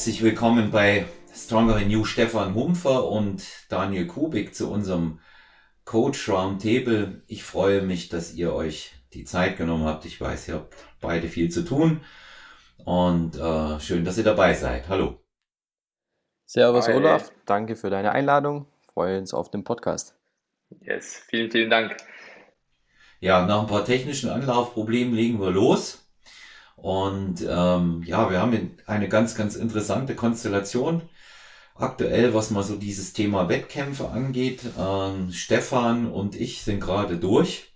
Herzlich willkommen bei Stronger Than You Stefan Humpfer und Daniel Kubik zu unserem Coach Roundtable. Ich freue mich, dass ihr euch die Zeit genommen habt. Ich weiß, ihr habt beide viel zu tun und äh, schön, dass ihr dabei seid. Hallo. Servus Hi. Olaf, danke für deine Einladung. Freue uns auf den Podcast. Yes, vielen, vielen Dank. Ja, nach ein paar technischen Anlaufproblemen legen wir los. Und ähm, ja, wir haben eine ganz, ganz interessante Konstellation aktuell, was mal so dieses Thema Wettkämpfe angeht. Ähm, Stefan und ich sind gerade durch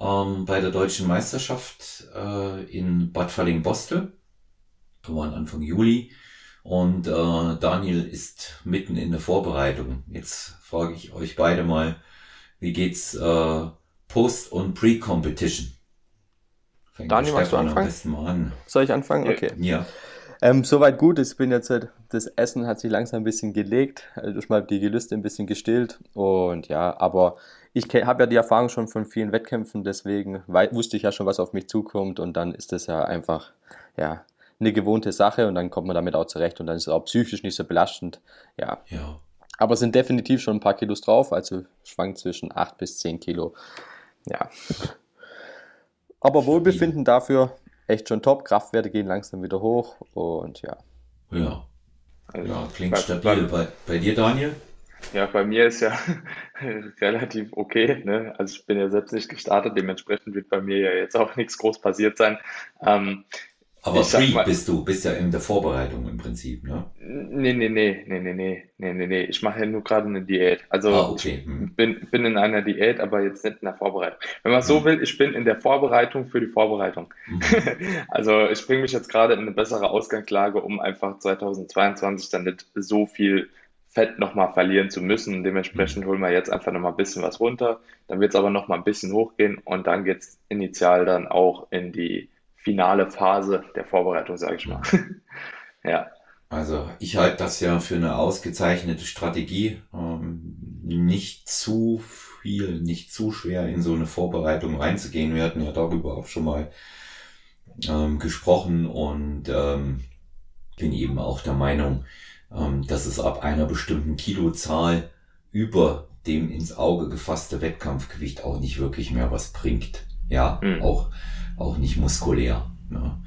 ähm, bei der deutschen Meisterschaft äh, in Bad Falling-Bostel. Wir waren Anfang Juli. Und äh, Daniel ist mitten in der Vorbereitung. Jetzt frage ich euch beide mal, wie geht's äh, Post- und Pre-Competition? Fängt Daniel, magst du anfangen? An. Soll ich anfangen? Okay. Ja. Ähm, soweit gut. Ich bin jetzt, das Essen hat sich langsam ein bisschen gelegt, also mal die Gelüste ein bisschen gestillt. Und ja, aber ich habe ja die Erfahrung schon von vielen Wettkämpfen, deswegen wusste ich ja schon, was auf mich zukommt. Und dann ist das ja einfach, ja, eine gewohnte Sache und dann kommt man damit auch zurecht und dann ist es auch psychisch nicht so belastend. Ja. ja. Aber es sind definitiv schon ein paar Kilos drauf, also schwankt zwischen 8 bis 10 Kilo. Ja. Aber Wohlbefinden dafür echt schon top. Kraftwerte gehen langsam wieder hoch und ja. Ja. Also ja, klingt bei, stabil. Bei, bei dir, Daniel? Ja, bei mir ist ja relativ okay. Ne? Also ich bin ja selbst nicht gestartet, dementsprechend wird bei mir ja jetzt auch nichts groß passiert sein. Ähm, aber Pre bist du, bist ja in der Vorbereitung im Prinzip, ne? Nee, nee, nee, nee, nee, nee, nee, nee, Ich mache ja nur gerade eine Diät. Also ah, okay. hm. bin, bin in einer Diät, aber jetzt nicht in der Vorbereitung. Wenn man hm. so mhm. will, ich bin in der Vorbereitung für die Vorbereitung. Hm. also ich bringe mich jetzt gerade in eine bessere Ausgangslage, um einfach 2022 dann nicht so viel Fett nochmal verlieren zu müssen. Dementsprechend mhm. holen wir jetzt einfach nochmal ein bisschen was runter. Dann wird es aber nochmal ein bisschen hochgehen und dann geht es initial dann auch in die finale Phase der Vorbereitung, sage ich mal. ja. Also ich halte das ja für eine ausgezeichnete Strategie, ähm, nicht zu viel, nicht zu schwer in so eine Vorbereitung reinzugehen. Wir hatten ja darüber auch schon mal ähm, gesprochen und ähm, bin eben auch der Meinung, dass es ab einer bestimmten Kilozahl über dem ins Auge gefasste Wettkampfgewicht auch nicht wirklich mehr was bringt. Ja, mhm. auch auch nicht muskulär. Ne?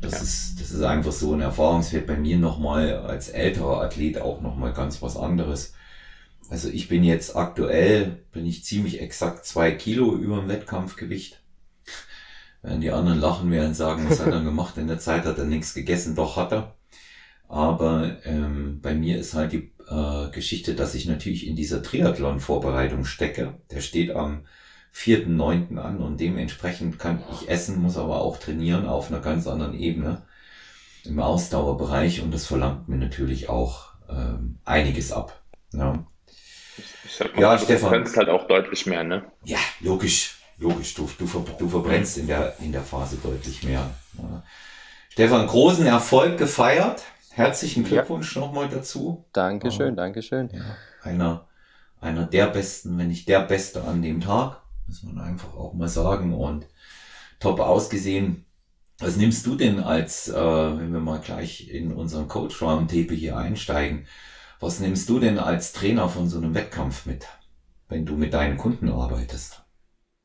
Das, ja. ist, das ist einfach so ein Erfahrungswert bei mir nochmal als älterer Athlet auch nochmal ganz was anderes. Also ich bin jetzt aktuell, bin ich ziemlich exakt zwei Kilo über dem Wettkampfgewicht. Wenn die anderen lachen werden sagen, was hat er gemacht? In der Zeit hat er nichts gegessen, doch hat er. Aber ähm, bei mir ist halt die äh, Geschichte, dass ich natürlich in dieser Triathlon-Vorbereitung stecke. Der steht am 4.9. an und dementsprechend kann ich essen, muss aber auch trainieren auf einer ganz anderen Ebene im Ausdauerbereich und das verlangt mir natürlich auch ähm, einiges ab. Ja, mal, ja du Stefan. verbrennst halt auch deutlich mehr, ne? Ja, logisch, logisch. Du, du, du verbrennst in der, in der Phase deutlich mehr. Ja. Stefan, großen Erfolg gefeiert. Herzlichen Glückwunsch ja. nochmal dazu. Dankeschön, ähm, Dankeschön. Ja, einer, einer der besten, wenn nicht der Beste an dem Tag muss man einfach auch mal sagen. Und top ausgesehen. Was nimmst du denn als, äh, wenn wir mal gleich in unseren Coach Roundtable hier einsteigen, was nimmst du denn als Trainer von so einem Wettkampf mit, wenn du mit deinen Kunden arbeitest?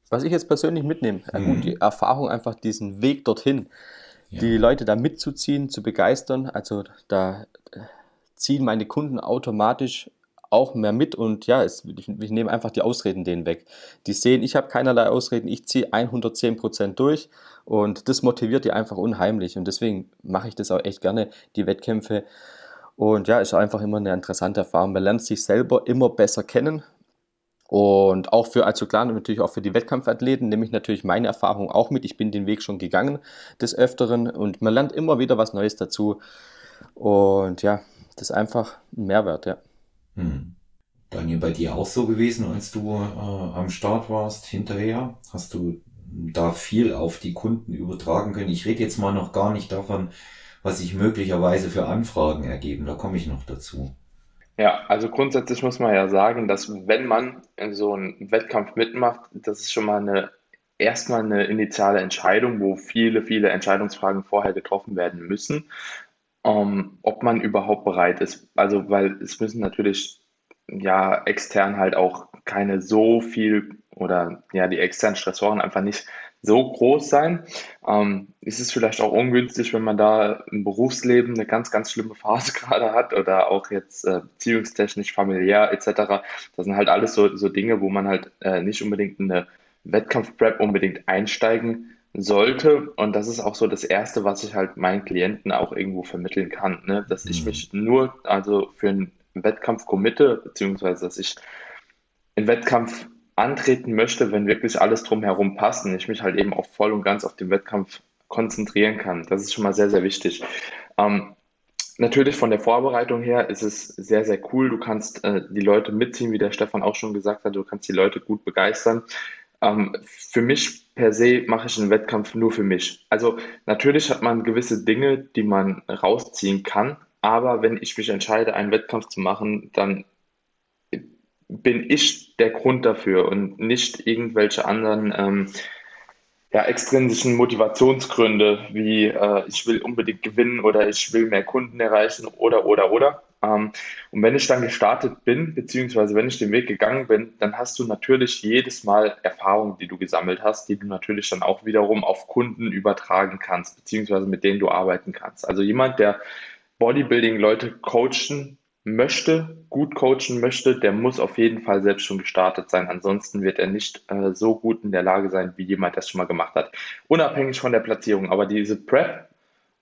Was ich jetzt persönlich mitnehme, mhm. gut, die Erfahrung, einfach diesen Weg dorthin, ja. die Leute da mitzuziehen, zu begeistern. Also da äh, ziehen meine Kunden automatisch auch mehr mit und ja, es, ich, ich nehme einfach die Ausreden denen weg. Die sehen, ich habe keinerlei Ausreden, ich ziehe 110 Prozent durch und das motiviert die einfach unheimlich und deswegen mache ich das auch echt gerne, die Wettkämpfe. Und ja, ist einfach immer eine interessante Erfahrung. Man lernt sich selber immer besser kennen. Und auch für, also klar, natürlich auch für die Wettkampfathleten nehme ich natürlich meine Erfahrung auch mit. Ich bin den Weg schon gegangen des Öfteren und man lernt immer wieder was Neues dazu. Und ja, das ist einfach ein Mehrwert, ja. Hm. Daniel, bei dir auch so gewesen, als du äh, am Start warst, hinterher? Hast du da viel auf die Kunden übertragen können? Ich rede jetzt mal noch gar nicht davon, was sich möglicherweise für Anfragen ergeben. Da komme ich noch dazu. Ja, also grundsätzlich muss man ja sagen, dass wenn man in so einem Wettkampf mitmacht, das ist schon mal eine erstmal eine initiale Entscheidung, wo viele, viele Entscheidungsfragen vorher getroffen werden müssen. Ähm, ob man überhaupt bereit ist. Also, weil es müssen natürlich ja extern halt auch keine so viel oder ja die externen Stressoren einfach nicht so groß sein. Ähm, ist es vielleicht auch ungünstig, wenn man da im Berufsleben eine ganz, ganz schlimme Phase gerade hat oder auch jetzt äh, beziehungstechnisch, familiär etc. Das sind halt alles so, so Dinge, wo man halt äh, nicht unbedingt eine Wettkampfprep unbedingt einsteigen sollte. Und das ist auch so das Erste, was ich halt meinen Klienten auch irgendwo vermitteln kann, ne? dass ich mhm. mich nur also für einen Wettkampf committe, beziehungsweise dass ich einen Wettkampf antreten möchte, wenn wirklich alles drumherum passt und ich mich halt eben auch voll und ganz auf den Wettkampf konzentrieren kann. Das ist schon mal sehr, sehr wichtig. Ähm, natürlich von der Vorbereitung her ist es sehr, sehr cool. Du kannst äh, die Leute mitziehen, wie der Stefan auch schon gesagt hat. Du kannst die Leute gut begeistern. Ähm, für mich per se mache ich einen Wettkampf nur für mich. Also natürlich hat man gewisse Dinge, die man rausziehen kann, aber wenn ich mich entscheide, einen Wettkampf zu machen, dann bin ich der Grund dafür und nicht irgendwelche anderen ähm, ja, extrinsischen Motivationsgründe, wie äh, ich will unbedingt gewinnen oder ich will mehr Kunden erreichen oder, oder, oder. Ähm, und wenn ich dann gestartet bin, beziehungsweise wenn ich den Weg gegangen bin, dann hast du natürlich jedes Mal Erfahrungen, die du gesammelt hast, die du natürlich dann auch wiederum auf Kunden übertragen kannst, beziehungsweise mit denen du arbeiten kannst. Also jemand, der Bodybuilding-Leute coachen möchte, gut coachen möchte, der muss auf jeden Fall selbst schon gestartet sein. Ansonsten wird er nicht äh, so gut in der Lage sein, wie jemand das schon mal gemacht hat. Unabhängig von der Platzierung. Aber diese Prep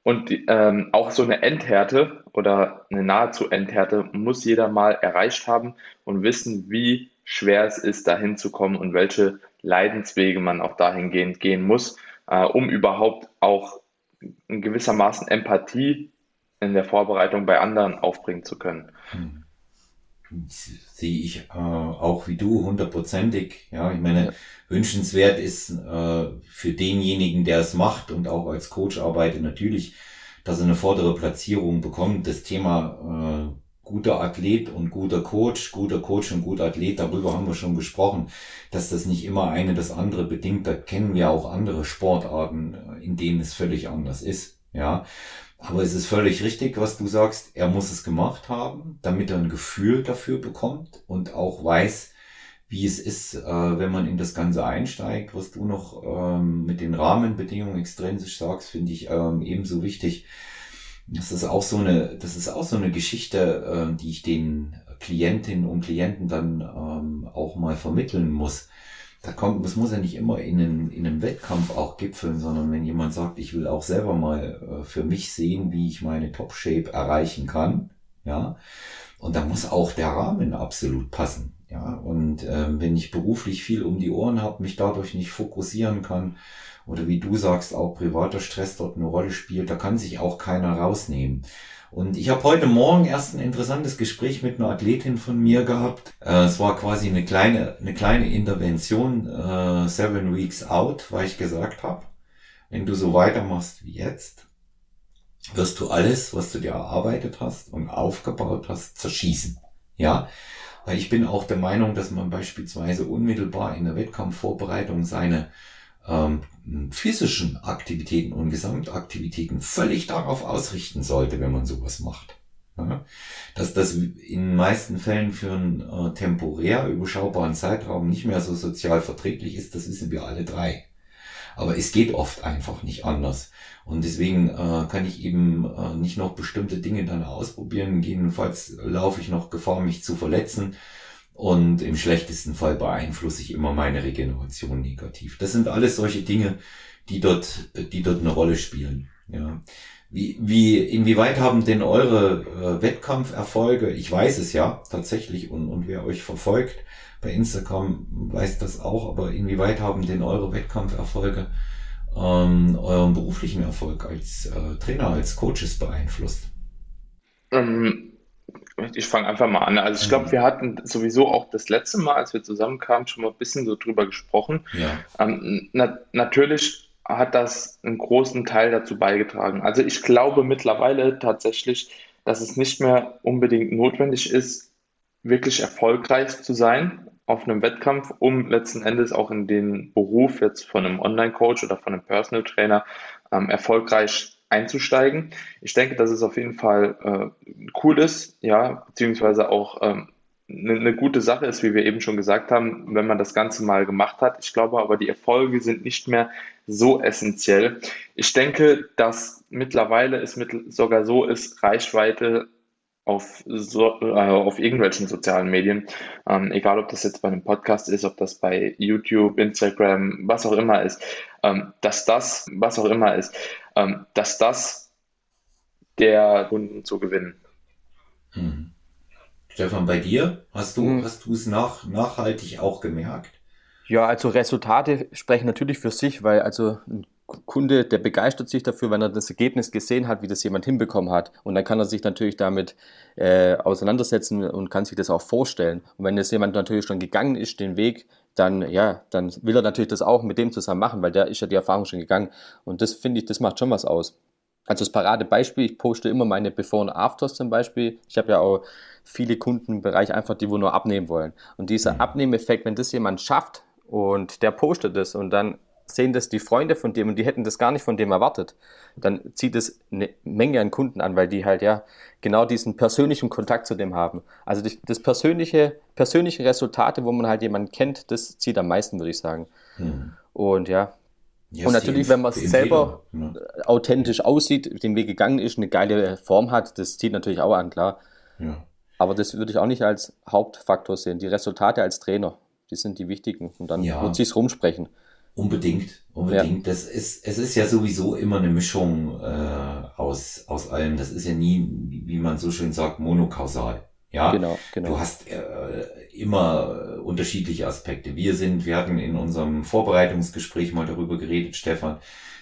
und ähm, auch so eine Endhärte oder eine nahezu Endhärte muss jeder mal erreicht haben und wissen, wie schwer es ist, dahin zu kommen und welche Leidenswege man auch dahingehend gehen muss, äh, um überhaupt auch in gewissermaßen Empathie in der Vorbereitung bei anderen aufbringen zu können. Hm. Sehe ich äh, auch wie du hundertprozentig. Ja, ich meine, ja. wünschenswert ist äh, für denjenigen, der es macht und auch als Coach arbeitet, natürlich, dass er eine vordere Platzierung bekommt. Das Thema äh, guter Athlet und guter Coach, guter Coach und guter Athlet, darüber haben wir schon gesprochen, dass das nicht immer eine das andere bedingt. Da kennen wir auch andere Sportarten, äh, in denen es völlig anders ist. Ja, aber es ist völlig richtig, was du sagst. Er muss es gemacht haben, damit er ein Gefühl dafür bekommt und auch weiß, wie es ist, äh, wenn man in das Ganze einsteigt. Was du noch ähm, mit den Rahmenbedingungen extrinsisch sagst, finde ich ähm, ebenso wichtig. Das ist auch so eine, das ist auch so eine Geschichte, äh, die ich den Klientinnen und Klienten dann ähm, auch mal vermitteln muss da kommt, es muss ja nicht immer in einen, in einem Wettkampf auch gipfeln, sondern wenn jemand sagt, ich will auch selber mal äh, für mich sehen, wie ich meine Top-Shape erreichen kann, ja, und da muss auch der Rahmen absolut passen, ja, und äh, wenn ich beruflich viel um die Ohren habe, mich dadurch nicht fokussieren kann, oder wie du sagst, auch privater Stress dort eine Rolle spielt, da kann sich auch keiner rausnehmen. Und ich habe heute Morgen erst ein interessantes Gespräch mit einer Athletin von mir gehabt. Äh, es war quasi eine kleine, eine kleine Intervention, äh, seven weeks out, weil ich gesagt habe, wenn du so weitermachst wie jetzt, wirst du alles, was du dir erarbeitet hast und aufgebaut hast, zerschießen. Ja, weil ich bin auch der Meinung, dass man beispielsweise unmittelbar in der Wettkampfvorbereitung seine ähm, physischen Aktivitäten und Gesamtaktivitäten völlig darauf ausrichten sollte, wenn man sowas macht. Ja, dass das in meisten Fällen für einen äh, temporär überschaubaren Zeitraum nicht mehr so sozial verträglich ist, das wissen wir alle drei. Aber es geht oft einfach nicht anders. Und deswegen äh, kann ich eben äh, nicht noch bestimmte Dinge dann ausprobieren. Jedenfalls laufe ich noch Gefahr, mich zu verletzen und im schlechtesten Fall beeinflusse ich immer meine Regeneration negativ. Das sind alles solche Dinge, die dort, die dort eine Rolle spielen. Ja. Wie, wie, inwieweit haben denn eure äh, Wettkampferfolge, ich weiß es ja tatsächlich und, und wer euch verfolgt bei Instagram weiß das auch, aber inwieweit haben denn eure Wettkampferfolge ähm, euren beruflichen Erfolg als äh, Trainer, als Coaches beeinflusst? Ähm, ich fange einfach mal an. Also ich glaube, mhm. wir hatten sowieso auch das letzte Mal, als wir zusammenkamen, schon mal ein bisschen so drüber gesprochen. Ja. Ähm, na, natürlich hat das einen großen Teil dazu beigetragen. Also ich glaube mittlerweile tatsächlich, dass es nicht mehr unbedingt notwendig ist, wirklich erfolgreich zu sein auf einem Wettkampf, um letzten Endes auch in den Beruf jetzt von einem Online-Coach oder von einem Personal Trainer ähm, erfolgreich einzusteigen. Ich denke, dass es auf jeden Fall äh, cool ist, ja, beziehungsweise auch ähm, eine, eine gute Sache ist, wie wir eben schon gesagt haben, wenn man das Ganze mal gemacht hat. Ich glaube aber, die Erfolge sind nicht mehr so essentiell. Ich denke, dass mittlerweile es mit, sogar so ist, Reichweite auf, so, äh, auf irgendwelchen sozialen Medien, ähm, egal ob das jetzt bei einem Podcast ist, ob das bei YouTube, Instagram, was auch immer ist, ähm, dass das, was auch immer ist, dass das der Kunden zu gewinnen. Hm. Stefan, bei dir hast du, hm. hast du es nach, nachhaltig auch gemerkt? Ja, also Resultate sprechen natürlich für sich, weil also ein Kunde, der begeistert sich dafür, wenn er das Ergebnis gesehen hat, wie das jemand hinbekommen hat. Und dann kann er sich natürlich damit äh, auseinandersetzen und kann sich das auch vorstellen. Und wenn jetzt jemand natürlich schon gegangen ist, den Weg, dann, ja, dann will er natürlich das auch mit dem zusammen machen, weil der ist ja die Erfahrung schon gegangen. Und das finde ich, das macht schon was aus. Also das Paradebeispiel, ich poste immer meine Before und Afters zum Beispiel. Ich habe ja auch viele Kunden im Bereich einfach, die wo nur abnehmen wollen. Und dieser mhm. Abnehmeffekt, wenn das jemand schafft und der postet das und dann sehen das die Freunde von dem und die hätten das gar nicht von dem erwartet, dann zieht es eine Menge an Kunden an, weil die halt ja genau diesen persönlichen Kontakt zu dem haben. Also das persönliche, persönliche Resultate, wo man halt jemanden kennt, das zieht am meisten, würde ich sagen. Hm. Und ja. Yes, und natürlich, wenn man es selber ja. authentisch aussieht, den Weg gegangen ist, eine geile Form hat, das zieht natürlich auch an, klar. Ja. Aber das würde ich auch nicht als Hauptfaktor sehen. Die Resultate als Trainer, die sind die wichtigen. Und dann ja. wird sich's rumsprechen. Unbedingt, unbedingt. Ja. Das ist, es ist ja sowieso immer eine Mischung äh, aus, aus allem. Das ist ja nie, wie man so schön sagt, monokausal. Ja, genau, genau. Du hast äh, immer unterschiedliche Aspekte. Wir sind, wir hatten in unserem Vorbereitungsgespräch mal darüber geredet, Stefan.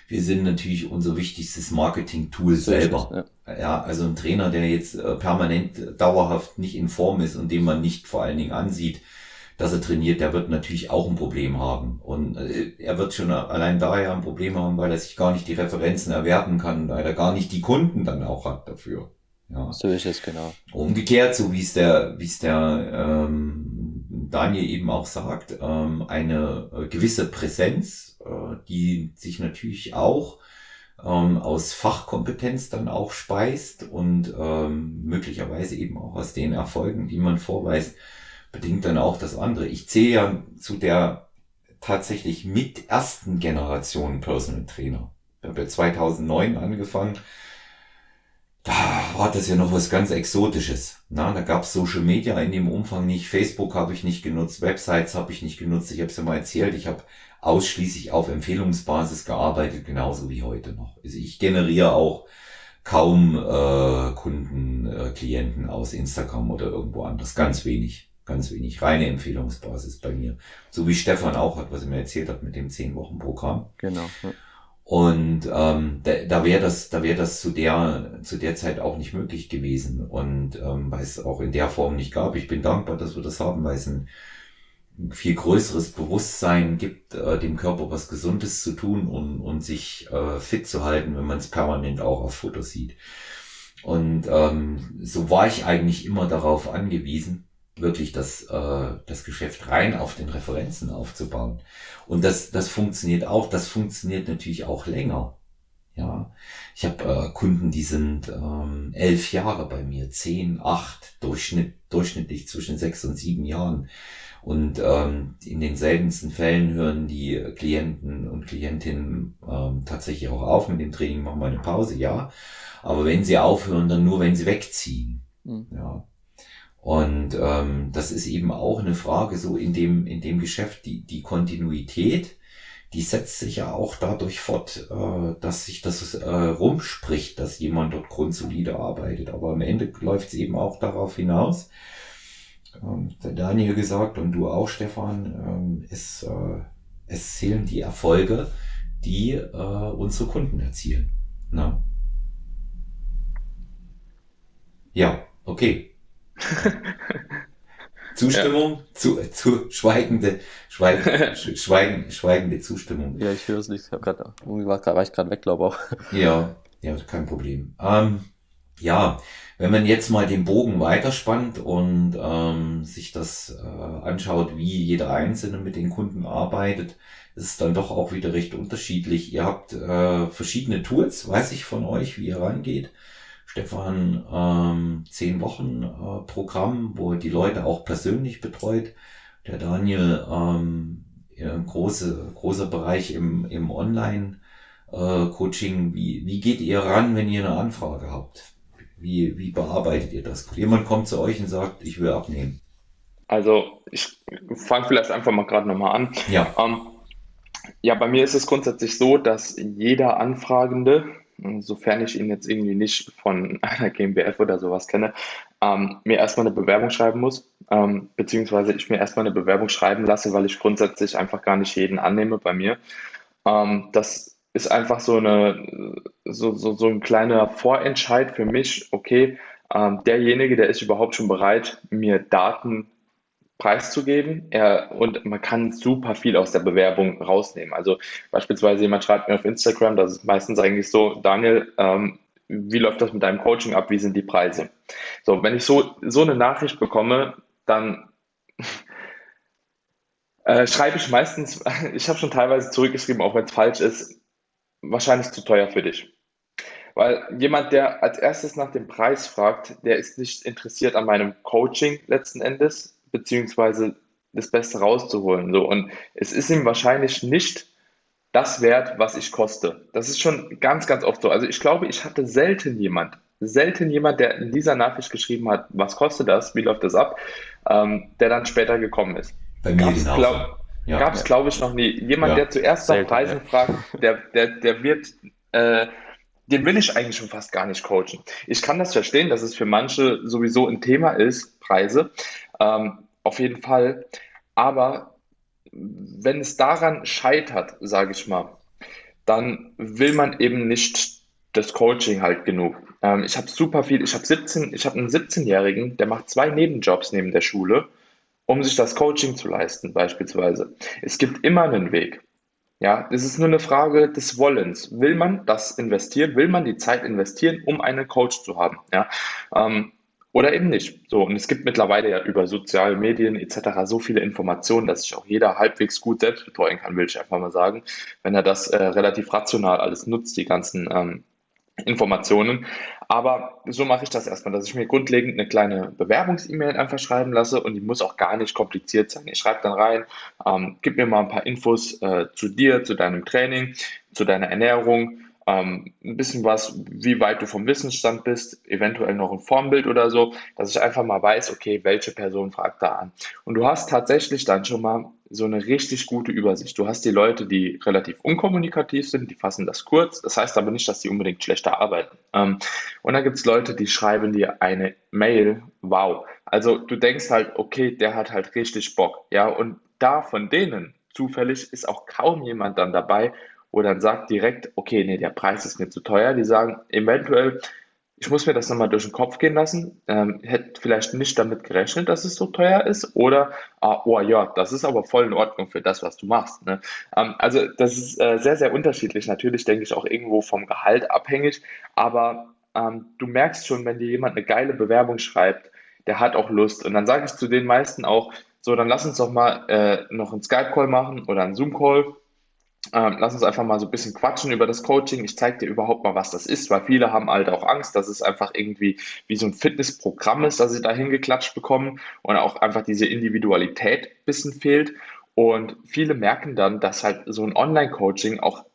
Wir sind natürlich unser wichtigstes Marketing-Tool selber. ja. ja. also ein Trainer, der jetzt äh, permanent dauerhaft nicht in Form ist und den man nicht vor allen Dingen ansieht, dass er trainiert, der wird natürlich auch ein Problem haben. Und äh, er wird schon allein daher ein Problem haben, weil er sich gar nicht die Referenzen erwerben kann, weil er gar nicht die Kunden dann auch hat dafür. Ja. So ist es, genau. Umgekehrt, so wie es der, wie es der ähm, Daniel eben auch sagt, ähm, eine äh, gewisse Präsenz, äh, die sich natürlich auch ähm, aus Fachkompetenz dann auch speist und ähm, möglicherweise eben auch aus den Erfolgen, die man vorweist, bedingt dann auch das andere. Ich zähle ja zu der tatsächlich mit ersten Generation Personal Trainer. Ich habe ja 2009 angefangen. Da war das ja noch was ganz Exotisches. Na, da gab es Social Media in dem Umfang nicht. Facebook habe ich nicht genutzt, Websites habe ich nicht genutzt. Ich habe es ja mal erzählt, ich habe ausschließlich auf Empfehlungsbasis gearbeitet, genauso wie heute noch. Also ich generiere auch kaum äh, Kunden, äh, Klienten aus Instagram oder irgendwo anders. Ganz wenig ganz wenig reine Empfehlungsbasis bei mir. So wie Stefan auch hat, was er mir erzählt hat mit dem 10-Wochen-Programm. Genau. Ja. Und ähm, da, da wäre das, da wäre das zu der zu der Zeit auch nicht möglich gewesen und ähm, weil es auch in der Form nicht gab. Ich bin dankbar, dass wir das haben, weil es ein viel größeres Bewusstsein gibt, äh, dem Körper was Gesundes zu tun und, und sich äh, fit zu halten, wenn man es permanent auch auf Fotos sieht. Und ähm, so war ich eigentlich immer darauf angewiesen, wirklich das, äh, das Geschäft rein auf den Referenzen aufzubauen. Und das, das funktioniert auch, das funktioniert natürlich auch länger. Ja, ich habe äh, Kunden, die sind ähm, elf Jahre bei mir, zehn, acht, Durchschnitt, durchschnittlich zwischen sechs und sieben Jahren. Und ähm, in den seltensten Fällen hören die Klienten und Klientinnen ähm, tatsächlich auch auf mit dem Training, machen mal eine Pause, ja. Aber wenn sie aufhören, dann nur, wenn sie wegziehen. Mhm. Ja. Und ähm, das ist eben auch eine Frage so in dem, in dem Geschäft, die, die Kontinuität, die setzt sich ja auch dadurch fort, äh, dass sich das äh, rumspricht, dass jemand dort grundsolide arbeitet. Aber am Ende läuft es eben auch darauf hinaus, ähm, der Daniel gesagt und du auch, Stefan, ähm, es, äh, es zählen die Erfolge, die äh, unsere Kunden erzielen. Na? Ja, okay. Zustimmung, ja. zu, zu schweigende, schweigende, schweigen, schweigende Zustimmung. Ja, ich höre es nicht. Ich habe gerade, irgendwie war, war ich gerade weg, glaube auch. Ja, ja, kein Problem. Ähm, ja, wenn man jetzt mal den Bogen weiterspannt und ähm, sich das äh, anschaut, wie jeder Einzelne mit den Kunden arbeitet, ist es dann doch auch wieder recht unterschiedlich. Ihr habt äh, verschiedene Tools, weiß ich von euch, wie ihr rangeht. Stefan, ähm, zehn Wochen äh, Programm, wo die Leute auch persönlich betreut. Der Daniel, ähm, ein große, großer Bereich im, im Online-Coaching. Äh, wie, wie geht ihr ran, wenn ihr eine Anfrage habt? Wie, wie bearbeitet ihr das? Jemand kommt zu euch und sagt, ich will abnehmen. Also ich fange vielleicht einfach mal gerade nochmal an. Ja. Ähm, ja, bei mir ist es grundsätzlich so, dass jeder Anfragende, sofern ich ihn jetzt irgendwie nicht von einer GmbF oder sowas kenne, ähm, mir erstmal eine Bewerbung schreiben muss, ähm, beziehungsweise ich mir erstmal eine Bewerbung schreiben lasse, weil ich grundsätzlich einfach gar nicht jeden annehme bei mir. Ähm, das ist einfach so eine so, so, so ein kleiner Vorentscheid für mich, okay, ähm, derjenige, der ist überhaupt schon bereit, mir Daten preiszugeben. Er, und man kann super viel aus der Bewerbung rausnehmen. Also beispielsweise jemand schreibt mir auf Instagram, das ist meistens eigentlich so, Daniel, ähm, wie läuft das mit deinem Coaching ab? Wie sind die Preise? So, wenn ich so, so eine Nachricht bekomme, dann äh, schreibe ich meistens, ich habe schon teilweise zurückgeschrieben, auch wenn es falsch ist, wahrscheinlich zu teuer für dich. Weil jemand, der als erstes nach dem Preis fragt, der ist nicht interessiert an meinem Coaching letzten Endes, beziehungsweise das Beste rauszuholen. So. Und es ist ihm wahrscheinlich nicht das wert, was ich koste. Das ist schon ganz, ganz oft so. Also ich glaube, ich hatte selten jemand, selten jemand, der in dieser Nachricht geschrieben hat, was kostet das, wie läuft das ab, ähm, der dann später gekommen ist. Bei mir glaub, ja, Gab es, ja. glaube ich, noch nie. Jemand, ja. der zuerst nach Preisen fragt, der, der, der wird, äh, den will ich eigentlich schon fast gar nicht coachen. Ich kann das verstehen, dass es für manche sowieso ein Thema ist, Preise. Ähm, auf jeden Fall. Aber wenn es daran scheitert, sage ich mal, dann will man eben nicht das Coaching halt genug. Ähm, ich habe super viel, ich habe 17, ich habe einen 17-Jährigen, der macht zwei Nebenjobs neben der Schule um sich das Coaching zu leisten, beispielsweise. Es gibt immer einen Weg. Ja, es ist nur eine Frage des Wollens. Will man das investieren? Will man die Zeit investieren, um einen Coach zu haben? Ja, ähm, oder eben nicht. So, und es gibt mittlerweile ja über soziale Medien etc. so viele Informationen, dass sich auch jeder halbwegs gut selbst betreuen kann, will ich einfach mal sagen, wenn er das äh, relativ rational alles nutzt, die ganzen ähm, Informationen. Aber so mache ich das erstmal, dass ich mir grundlegend eine kleine Bewerbungs-E-Mail einfach schreiben lasse und die muss auch gar nicht kompliziert sein. Ich schreibe dann rein, ähm, gib mir mal ein paar Infos äh, zu dir, zu deinem Training, zu deiner Ernährung, ähm, ein bisschen was, wie weit du vom Wissensstand bist, eventuell noch ein Formbild oder so, dass ich einfach mal weiß, okay, welche Person fragt da an. Und du hast tatsächlich dann schon mal so eine richtig gute Übersicht. Du hast die Leute, die relativ unkommunikativ sind, die fassen das kurz. Das heißt aber nicht, dass die unbedingt schlechter arbeiten. Ähm, und dann gibt es Leute, die schreiben dir eine Mail. Wow. Also du denkst halt, okay, der hat halt richtig Bock. Ja, und da von denen zufällig ist auch kaum jemand dann dabei, wo dann sagt direkt, okay, nee, der Preis ist mir zu teuer. Die sagen eventuell, ich muss mir das nochmal durch den Kopf gehen lassen, ähm, hätte vielleicht nicht damit gerechnet, dass es so teuer ist oder, ah, oh ja, das ist aber voll in Ordnung für das, was du machst. Ne? Ähm, also das ist äh, sehr, sehr unterschiedlich. Natürlich denke ich auch irgendwo vom Gehalt abhängig, aber ähm, du merkst schon, wenn dir jemand eine geile Bewerbung schreibt, der hat auch Lust. Und dann sage ich zu den meisten auch, so, dann lass uns doch mal äh, noch einen Skype-Call machen oder einen Zoom-Call ähm, lass uns einfach mal so ein bisschen quatschen über das Coaching. Ich zeige dir überhaupt mal, was das ist, weil viele haben halt auch Angst, dass es einfach irgendwie wie so ein Fitnessprogramm ist, dass sie da hingeklatscht bekommen und auch einfach diese Individualität ein bisschen fehlt. Und viele merken dann, dass halt so ein Online-Coaching auch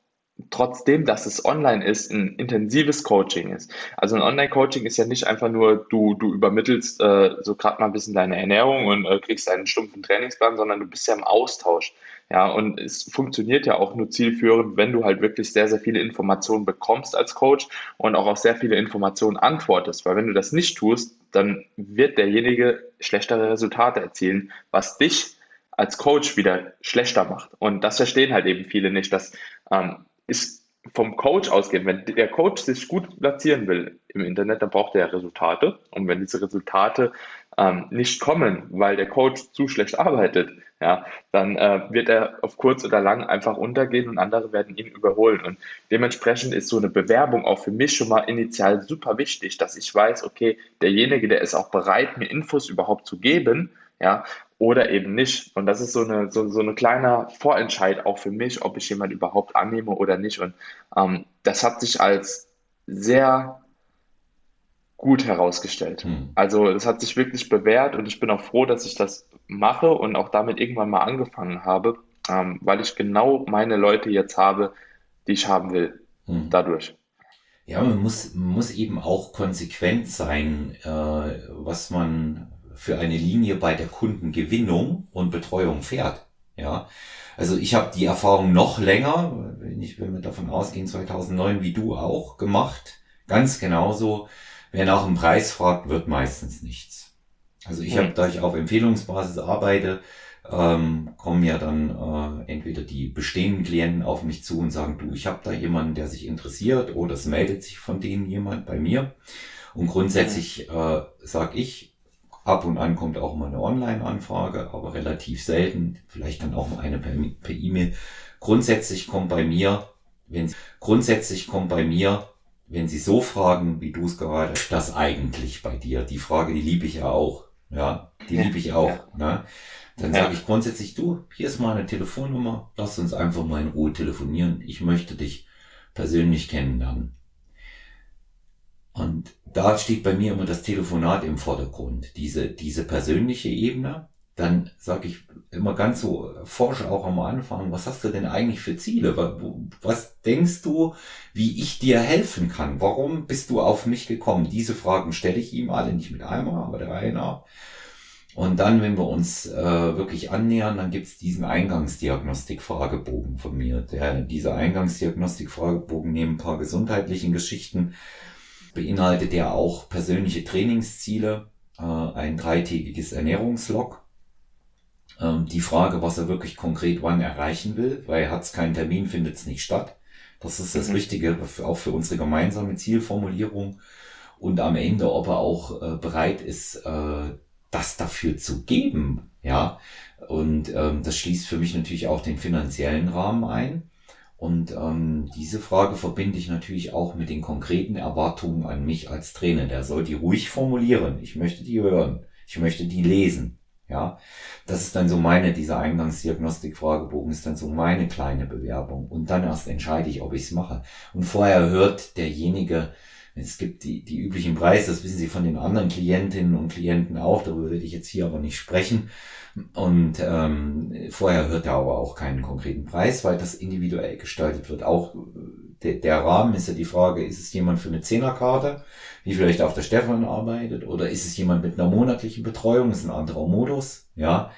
trotzdem, dass es online ist, ein intensives Coaching ist. Also ein Online-Coaching ist ja nicht einfach nur, du, du übermittelst äh, so gerade mal ein bisschen deine Ernährung und äh, kriegst einen stumpfen Trainingsplan, sondern du bist ja im Austausch. Ja, und es funktioniert ja auch nur zielführend, wenn du halt wirklich sehr, sehr viele Informationen bekommst als Coach und auch auf sehr viele Informationen antwortest. Weil wenn du das nicht tust, dann wird derjenige schlechtere Resultate erzielen, was dich als Coach wieder schlechter macht. Und das verstehen halt eben viele nicht. Das ähm, ist vom Coach ausgehen. Wenn der Coach sich gut platzieren will im Internet, dann braucht er Resultate. Und wenn diese Resultate ähm, nicht kommen, weil der Coach zu schlecht arbeitet, ja, dann äh, wird er auf kurz oder lang einfach untergehen und andere werden ihn überholen. Und dementsprechend ist so eine Bewerbung auch für mich schon mal initial super wichtig, dass ich weiß, okay, derjenige, der ist auch bereit, mir Infos überhaupt zu geben, ja, oder eben nicht. Und das ist so eine, so, so eine kleiner Vorentscheid auch für mich, ob ich jemand überhaupt annehme oder nicht. Und ähm, das hat sich als sehr gut herausgestellt. Hm. Also es hat sich wirklich bewährt und ich bin auch froh, dass ich das mache und auch damit irgendwann mal angefangen habe, ähm, weil ich genau meine Leute jetzt habe, die ich haben will, hm. dadurch. Ja, man muss, muss eben auch konsequent sein, äh, was man für eine Linie bei der Kundengewinnung und Betreuung fährt. Ja, also ich habe die Erfahrung noch länger, wenn ich wenn wir davon ausgehen, 2009 wie du auch gemacht, ganz genauso Wer nach dem Preis fragt, wird meistens nichts. Also ich mhm. habe, da ich auf Empfehlungsbasis arbeite, ähm, kommen ja dann äh, entweder die bestehenden Klienten auf mich zu und sagen, du, ich habe da jemanden, der sich interessiert, oder es meldet sich von denen jemand bei mir. Und grundsätzlich äh, sage ich, ab und an kommt auch mal eine Online-Anfrage, aber relativ selten, vielleicht dann auch mal eine per E-Mail. grundsätzlich kommt bei mir, wenn grundsätzlich kommt bei mir wenn Sie so fragen, wie du es gerade, das eigentlich bei dir? Die Frage, die liebe ich ja auch. Ja, die liebe ich auch. Ja. Ne? Dann ja. sage ich grundsätzlich, du, hier ist meine Telefonnummer, lass uns einfach mal in Ruhe telefonieren. Ich möchte dich persönlich kennenlernen. Und da steht bei mir immer das Telefonat im Vordergrund, diese, diese persönliche Ebene dann sage ich immer ganz so forsch auch am Anfang, was hast du denn eigentlich für Ziele? Was denkst du, wie ich dir helfen kann? Warum bist du auf mich gekommen? Diese Fragen stelle ich ihm alle nicht mit einmal, aber der nach. Und dann, wenn wir uns äh, wirklich annähern, dann gibt's diesen Eingangsdiagnostik-Fragebogen von mir. Der, dieser Eingangsdiagnostik-Fragebogen neben ein paar gesundheitlichen Geschichten beinhaltet der auch persönliche Trainingsziele, äh, ein dreitägiges Ernährungslog ähm, die Frage, was er wirklich konkret wann erreichen will, weil hat es keinen Termin, findet es nicht statt. Das ist das mhm. Wichtige, auch für unsere gemeinsame Zielformulierung. Und am Ende, ob er auch äh, bereit ist, äh, das dafür zu geben. Ja, und ähm, das schließt für mich natürlich auch den finanziellen Rahmen ein. Und ähm, diese Frage verbinde ich natürlich auch mit den konkreten Erwartungen an mich als Trainer. Der soll die ruhig formulieren. Ich möchte die hören. Ich möchte die lesen. Ja, das ist dann so meine, dieser Eingangsdiagnostik-Fragebogen ist dann so meine kleine Bewerbung. Und dann erst entscheide ich, ob ich es mache. Und vorher hört derjenige, es gibt die, die üblichen Preise, das wissen Sie von den anderen Klientinnen und Klienten auch, darüber würde ich jetzt hier aber nicht sprechen. Und ähm, vorher hört er aber auch keinen konkreten Preis, weil das individuell gestaltet wird. Auch der, der Rahmen ist ja die Frage, ist es jemand für eine Zehnerkarte, wie vielleicht auch der Stefan arbeitet, oder ist es jemand mit einer monatlichen Betreuung, ist ein anderer Modus, ja.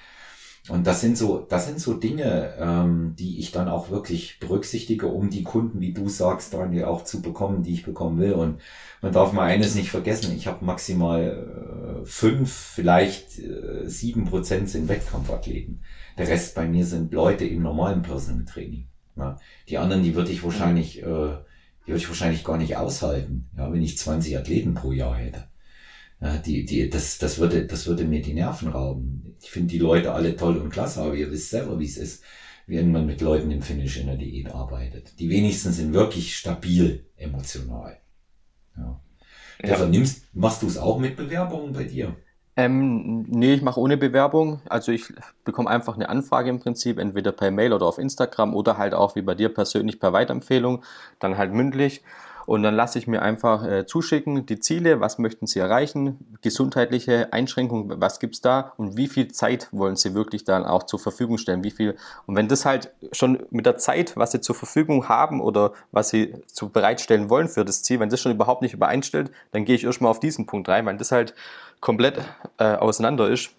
Und das sind so, das sind so Dinge, ähm, die ich dann auch wirklich berücksichtige, um die Kunden, wie du sagst, Daniel, auch zu bekommen, die ich bekommen will. Und man darf mal eines nicht vergessen, ich habe maximal äh, fünf, vielleicht äh, sieben Prozent sind Wettkampfathleten. Der Rest bei mir sind Leute im normalen Personal Training. Ja. Die anderen, die würde ich wahrscheinlich, äh, die würde ich wahrscheinlich gar nicht aushalten, ja, wenn ich 20 Athleten pro Jahr hätte. Ja, die, die, das, das würde, das würde mir die Nerven rauben. Ich finde die Leute alle toll und klasse, aber ihr wisst selber, wie es ist, wenn man mit Leuten im Finish in der Diät arbeitet. Die wenigsten sind wirklich stabil emotional. Ja. ja. nimmst, machst du es auch mit Bewerbungen bei dir? Ähm, nee, ich mache ohne Bewerbung. Also ich bekomme einfach eine Anfrage im Prinzip, entweder per Mail oder auf Instagram oder halt auch wie bei dir persönlich per Weiterempfehlung, dann halt mündlich. Und dann lasse ich mir einfach äh, zuschicken, die Ziele, was möchten Sie erreichen, gesundheitliche Einschränkungen, was gibt's da und wie viel Zeit wollen Sie wirklich dann auch zur Verfügung stellen, wie viel. Und wenn das halt schon mit der Zeit, was Sie zur Verfügung haben oder was Sie zu bereitstellen wollen für das Ziel, wenn das schon überhaupt nicht übereinstellt, dann gehe ich erstmal auf diesen Punkt rein, weil das halt komplett äh, auseinander ist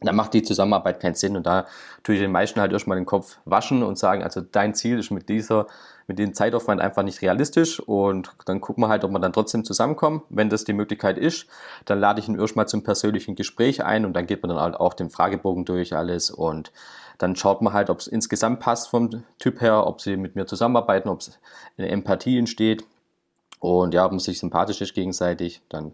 dann macht die Zusammenarbeit keinen Sinn. Und da tue ich den meisten halt erstmal den Kopf waschen und sagen, also dein Ziel ist mit dieser mit dem Zeitaufwand einfach nicht realistisch und dann gucken wir halt, ob wir dann trotzdem zusammenkommen. Wenn das die Möglichkeit ist, dann lade ich ihn erstmal zum persönlichen Gespräch ein und dann geht man dann halt auch den Fragebogen durch alles und dann schaut man halt, ob es insgesamt passt vom Typ her, ob sie mit mir zusammenarbeiten, ob es eine Empathie entsteht und ja, ob man sich sympathisch ist gegenseitig, dann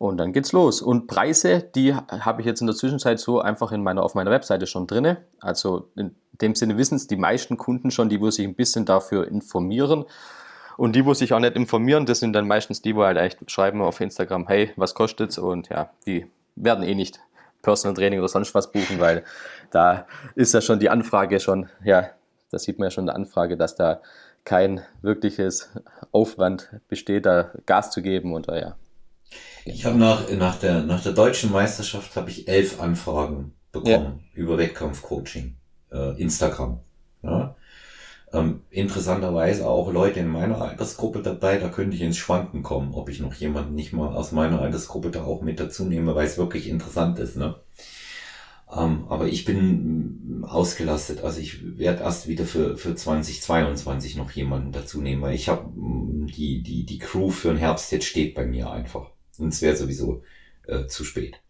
Und dann geht's los. Und Preise, die habe ich jetzt in der Zwischenzeit so einfach in meiner, auf meiner Webseite schon drinne. Also in dem Sinne wissen es die meisten Kunden schon, die wo sich ein bisschen dafür informieren. Und die, wo sich auch nicht informieren, das sind dann meistens die, wo halt echt schreiben auf Instagram, hey, was kostet's? Und ja, die werden eh nicht Personal Training oder sonst was buchen, weil da ist ja schon die Anfrage schon, ja, da sieht man ja schon in der Anfrage, dass da kein wirkliches Aufwand besteht, da Gas zu geben und ja, ich habe nach, nach, der, nach der deutschen Meisterschaft habe ich elf Anfragen bekommen ja. über Wettkampfcoaching, äh, Instagram. Ja. Ähm, interessanterweise auch Leute in meiner Altersgruppe dabei, da könnte ich ins Schwanken kommen, ob ich noch jemanden nicht mal aus meiner Altersgruppe da auch mit dazu nehme, weil es wirklich interessant ist. Ne? Ähm, aber ich bin ausgelastet, also ich werde erst wieder für, für 2022 noch jemanden dazu nehmen, weil ich habe die, die, die Crew für den Herbst jetzt steht bei mir einfach. Und es wäre sowieso äh, zu spät.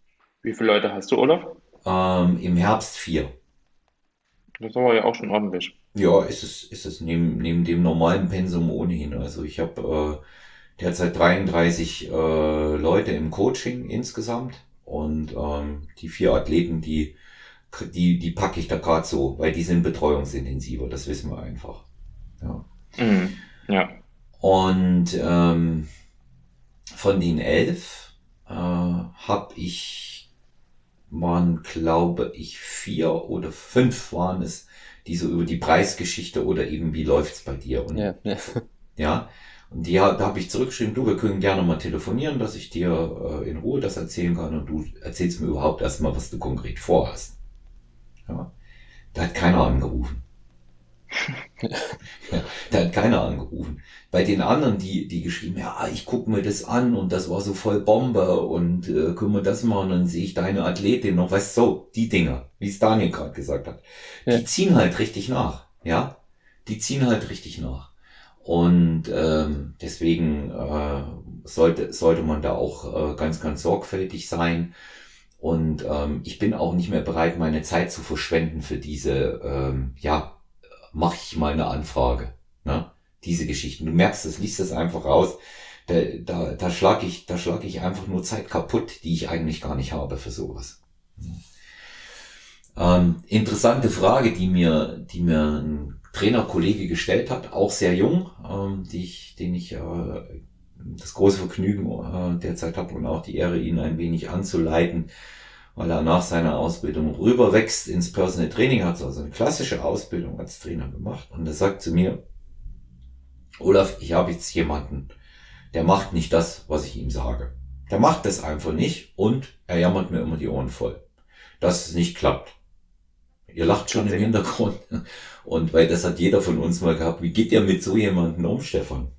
Wie viele Leute hast du, Olaf? Ähm, Im Herbst vier. Das ist aber ja auch schon ordentlich. Ja, ist es, ist es neben, neben dem normalen Pensum ohnehin. Also ich habe äh, derzeit 33 äh, Leute im Coaching insgesamt und ähm, die vier Athleten, die, die, die packe ich da gerade so, weil die sind betreuungsintensiver, das wissen wir einfach. Ja. Mhm. ja. Und ähm, von den elf äh, habe ich, waren glaube ich vier oder fünf waren es, die so über die Preisgeschichte oder eben wie läuft's bei dir und ja, ja. ja und die, da habe ich zurückgeschrieben, du, wir können gerne mal telefonieren, dass ich dir äh, in Ruhe das erzählen kann und du erzählst mir überhaupt erstmal, was du konkret vorhast. Ja. Da hat keiner angerufen ja, da hat keiner angerufen. Bei den anderen, die, die geschrieben, ja, ich gucke mir das an und das war so voll Bombe und äh, können wir das machen, dann sehe ich deine Athletin noch, weißt du, so, die Dinger, wie es Daniel gerade gesagt hat, ja. die ziehen halt richtig nach, ja, die ziehen halt richtig nach. Und ähm, deswegen äh, sollte, sollte man da auch äh, ganz, ganz sorgfältig sein. Und ähm, ich bin auch nicht mehr bereit, meine Zeit zu verschwenden für diese, ähm, ja, mache ich mal eine Anfrage. Ne? Diese Geschichten. Du merkst das, liest das einfach raus. Da, da, da schlage ich, da schlag ich einfach nur Zeit kaputt, die ich eigentlich gar nicht habe für sowas. Ähm, interessante Frage, die mir, die mir ein Trainerkollege gestellt hat, auch sehr jung, ähm, die ich, den ich äh, das große Vergnügen äh, derzeit habe und auch die Ehre, ihn ein wenig anzuleiten weil er nach seiner Ausbildung rüberwächst ins Personal Training, hat also eine klassische Ausbildung als Trainer gemacht und er sagt zu mir, Olaf, ich habe jetzt jemanden, der macht nicht das, was ich ihm sage. Der macht das einfach nicht und er jammert mir immer die Ohren voll, dass es nicht klappt. Ihr lacht schon im Hintergrund. Und weil das hat jeder von uns mal gehabt. Wie geht ihr mit so jemandem um, Stefan?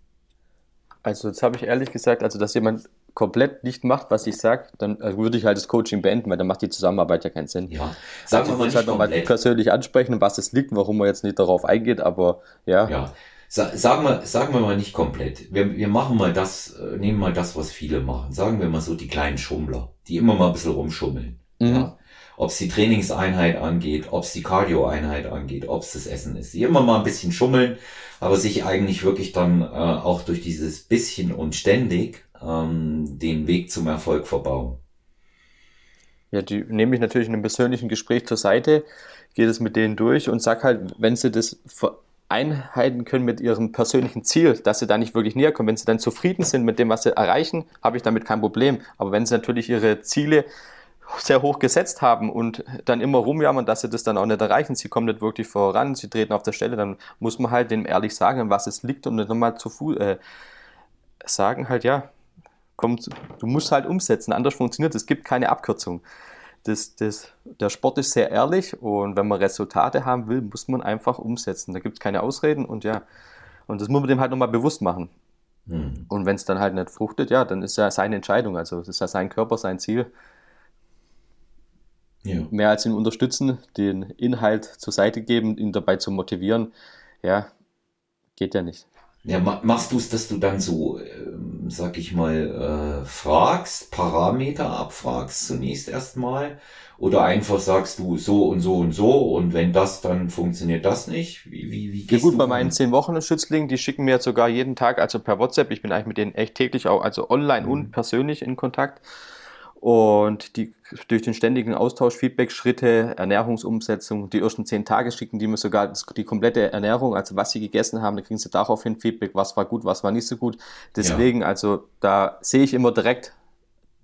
Also, jetzt habe ich ehrlich gesagt, also, dass jemand komplett nicht macht, was ich sage, dann also würde ich halt das Coaching beenden, weil dann macht die Zusammenarbeit ja keinen Sinn. Ja, sagen wir mal nicht halt nochmal persönlich ansprechen, was es liegt, warum man jetzt nicht darauf eingeht, aber ja. Ja, sagen wir, sagen wir mal nicht komplett. Wir, wir machen mal das, äh, nehmen mal das, was viele machen. Sagen wir mal so die kleinen Schummler, die immer mal ein bisschen rumschummeln. Mhm. Ja? Ob es die Trainingseinheit angeht, ob es die Cardio-Einheit angeht, ob es das Essen ist. Die immer mal ein bisschen schummeln, aber sich eigentlich wirklich dann äh, auch durch dieses bisschen und ständig ähm, den Weg zum Erfolg verbauen. Ja, die nehme ich natürlich in einem persönlichen Gespräch zur Seite, gehe das mit denen durch und sag halt, wenn sie das vereinheiten können mit ihrem persönlichen Ziel, dass sie da nicht wirklich näher kommen. Wenn sie dann zufrieden sind mit dem, was sie erreichen, habe ich damit kein Problem. Aber wenn sie natürlich ihre Ziele sehr hoch gesetzt haben und dann immer rumjammern, dass sie das dann auch nicht erreichen, sie kommen nicht wirklich voran, sie treten auf der Stelle, dann muss man halt denen ehrlich sagen, was es liegt und nicht nochmal zu äh, sagen halt, ja, kommt, du musst halt umsetzen, anders funktioniert es. Es gibt keine Abkürzung. Das, das, der Sport ist sehr ehrlich und wenn man Resultate haben will, muss man einfach umsetzen. Da gibt es keine Ausreden und ja, und das muss man dem halt nochmal bewusst machen. Hm. Und wenn es dann halt nicht fruchtet, ja, dann ist ja seine Entscheidung. Also es ist ja sein Körper, sein Ziel. Ja. Mehr als ihn unterstützen, den Inhalt zur Seite geben, ihn dabei zu motivieren, ja, geht ja nicht. Ja, machst du es, dass du dann so, ähm, sag ich mal, äh, fragst, Parameter abfragst zunächst erstmal? Oder einfach sagst du so und so und so und wenn das, dann funktioniert das nicht? Wie, wie, wie gehst ja gut, bei meinen zehn Wochen Schützlingen, die schicken mir sogar jeden Tag, also per WhatsApp, ich bin eigentlich mit denen echt täglich auch, also online mhm. und persönlich in Kontakt. Und die, durch den ständigen Austausch, Feedback, Schritte, Ernährungsumsetzung, die ersten zehn Tage schicken die mir sogar die komplette Ernährung, also was sie gegessen haben, da kriegen sie daraufhin Feedback, was war gut, was war nicht so gut. Deswegen, ja. also da sehe ich immer direkt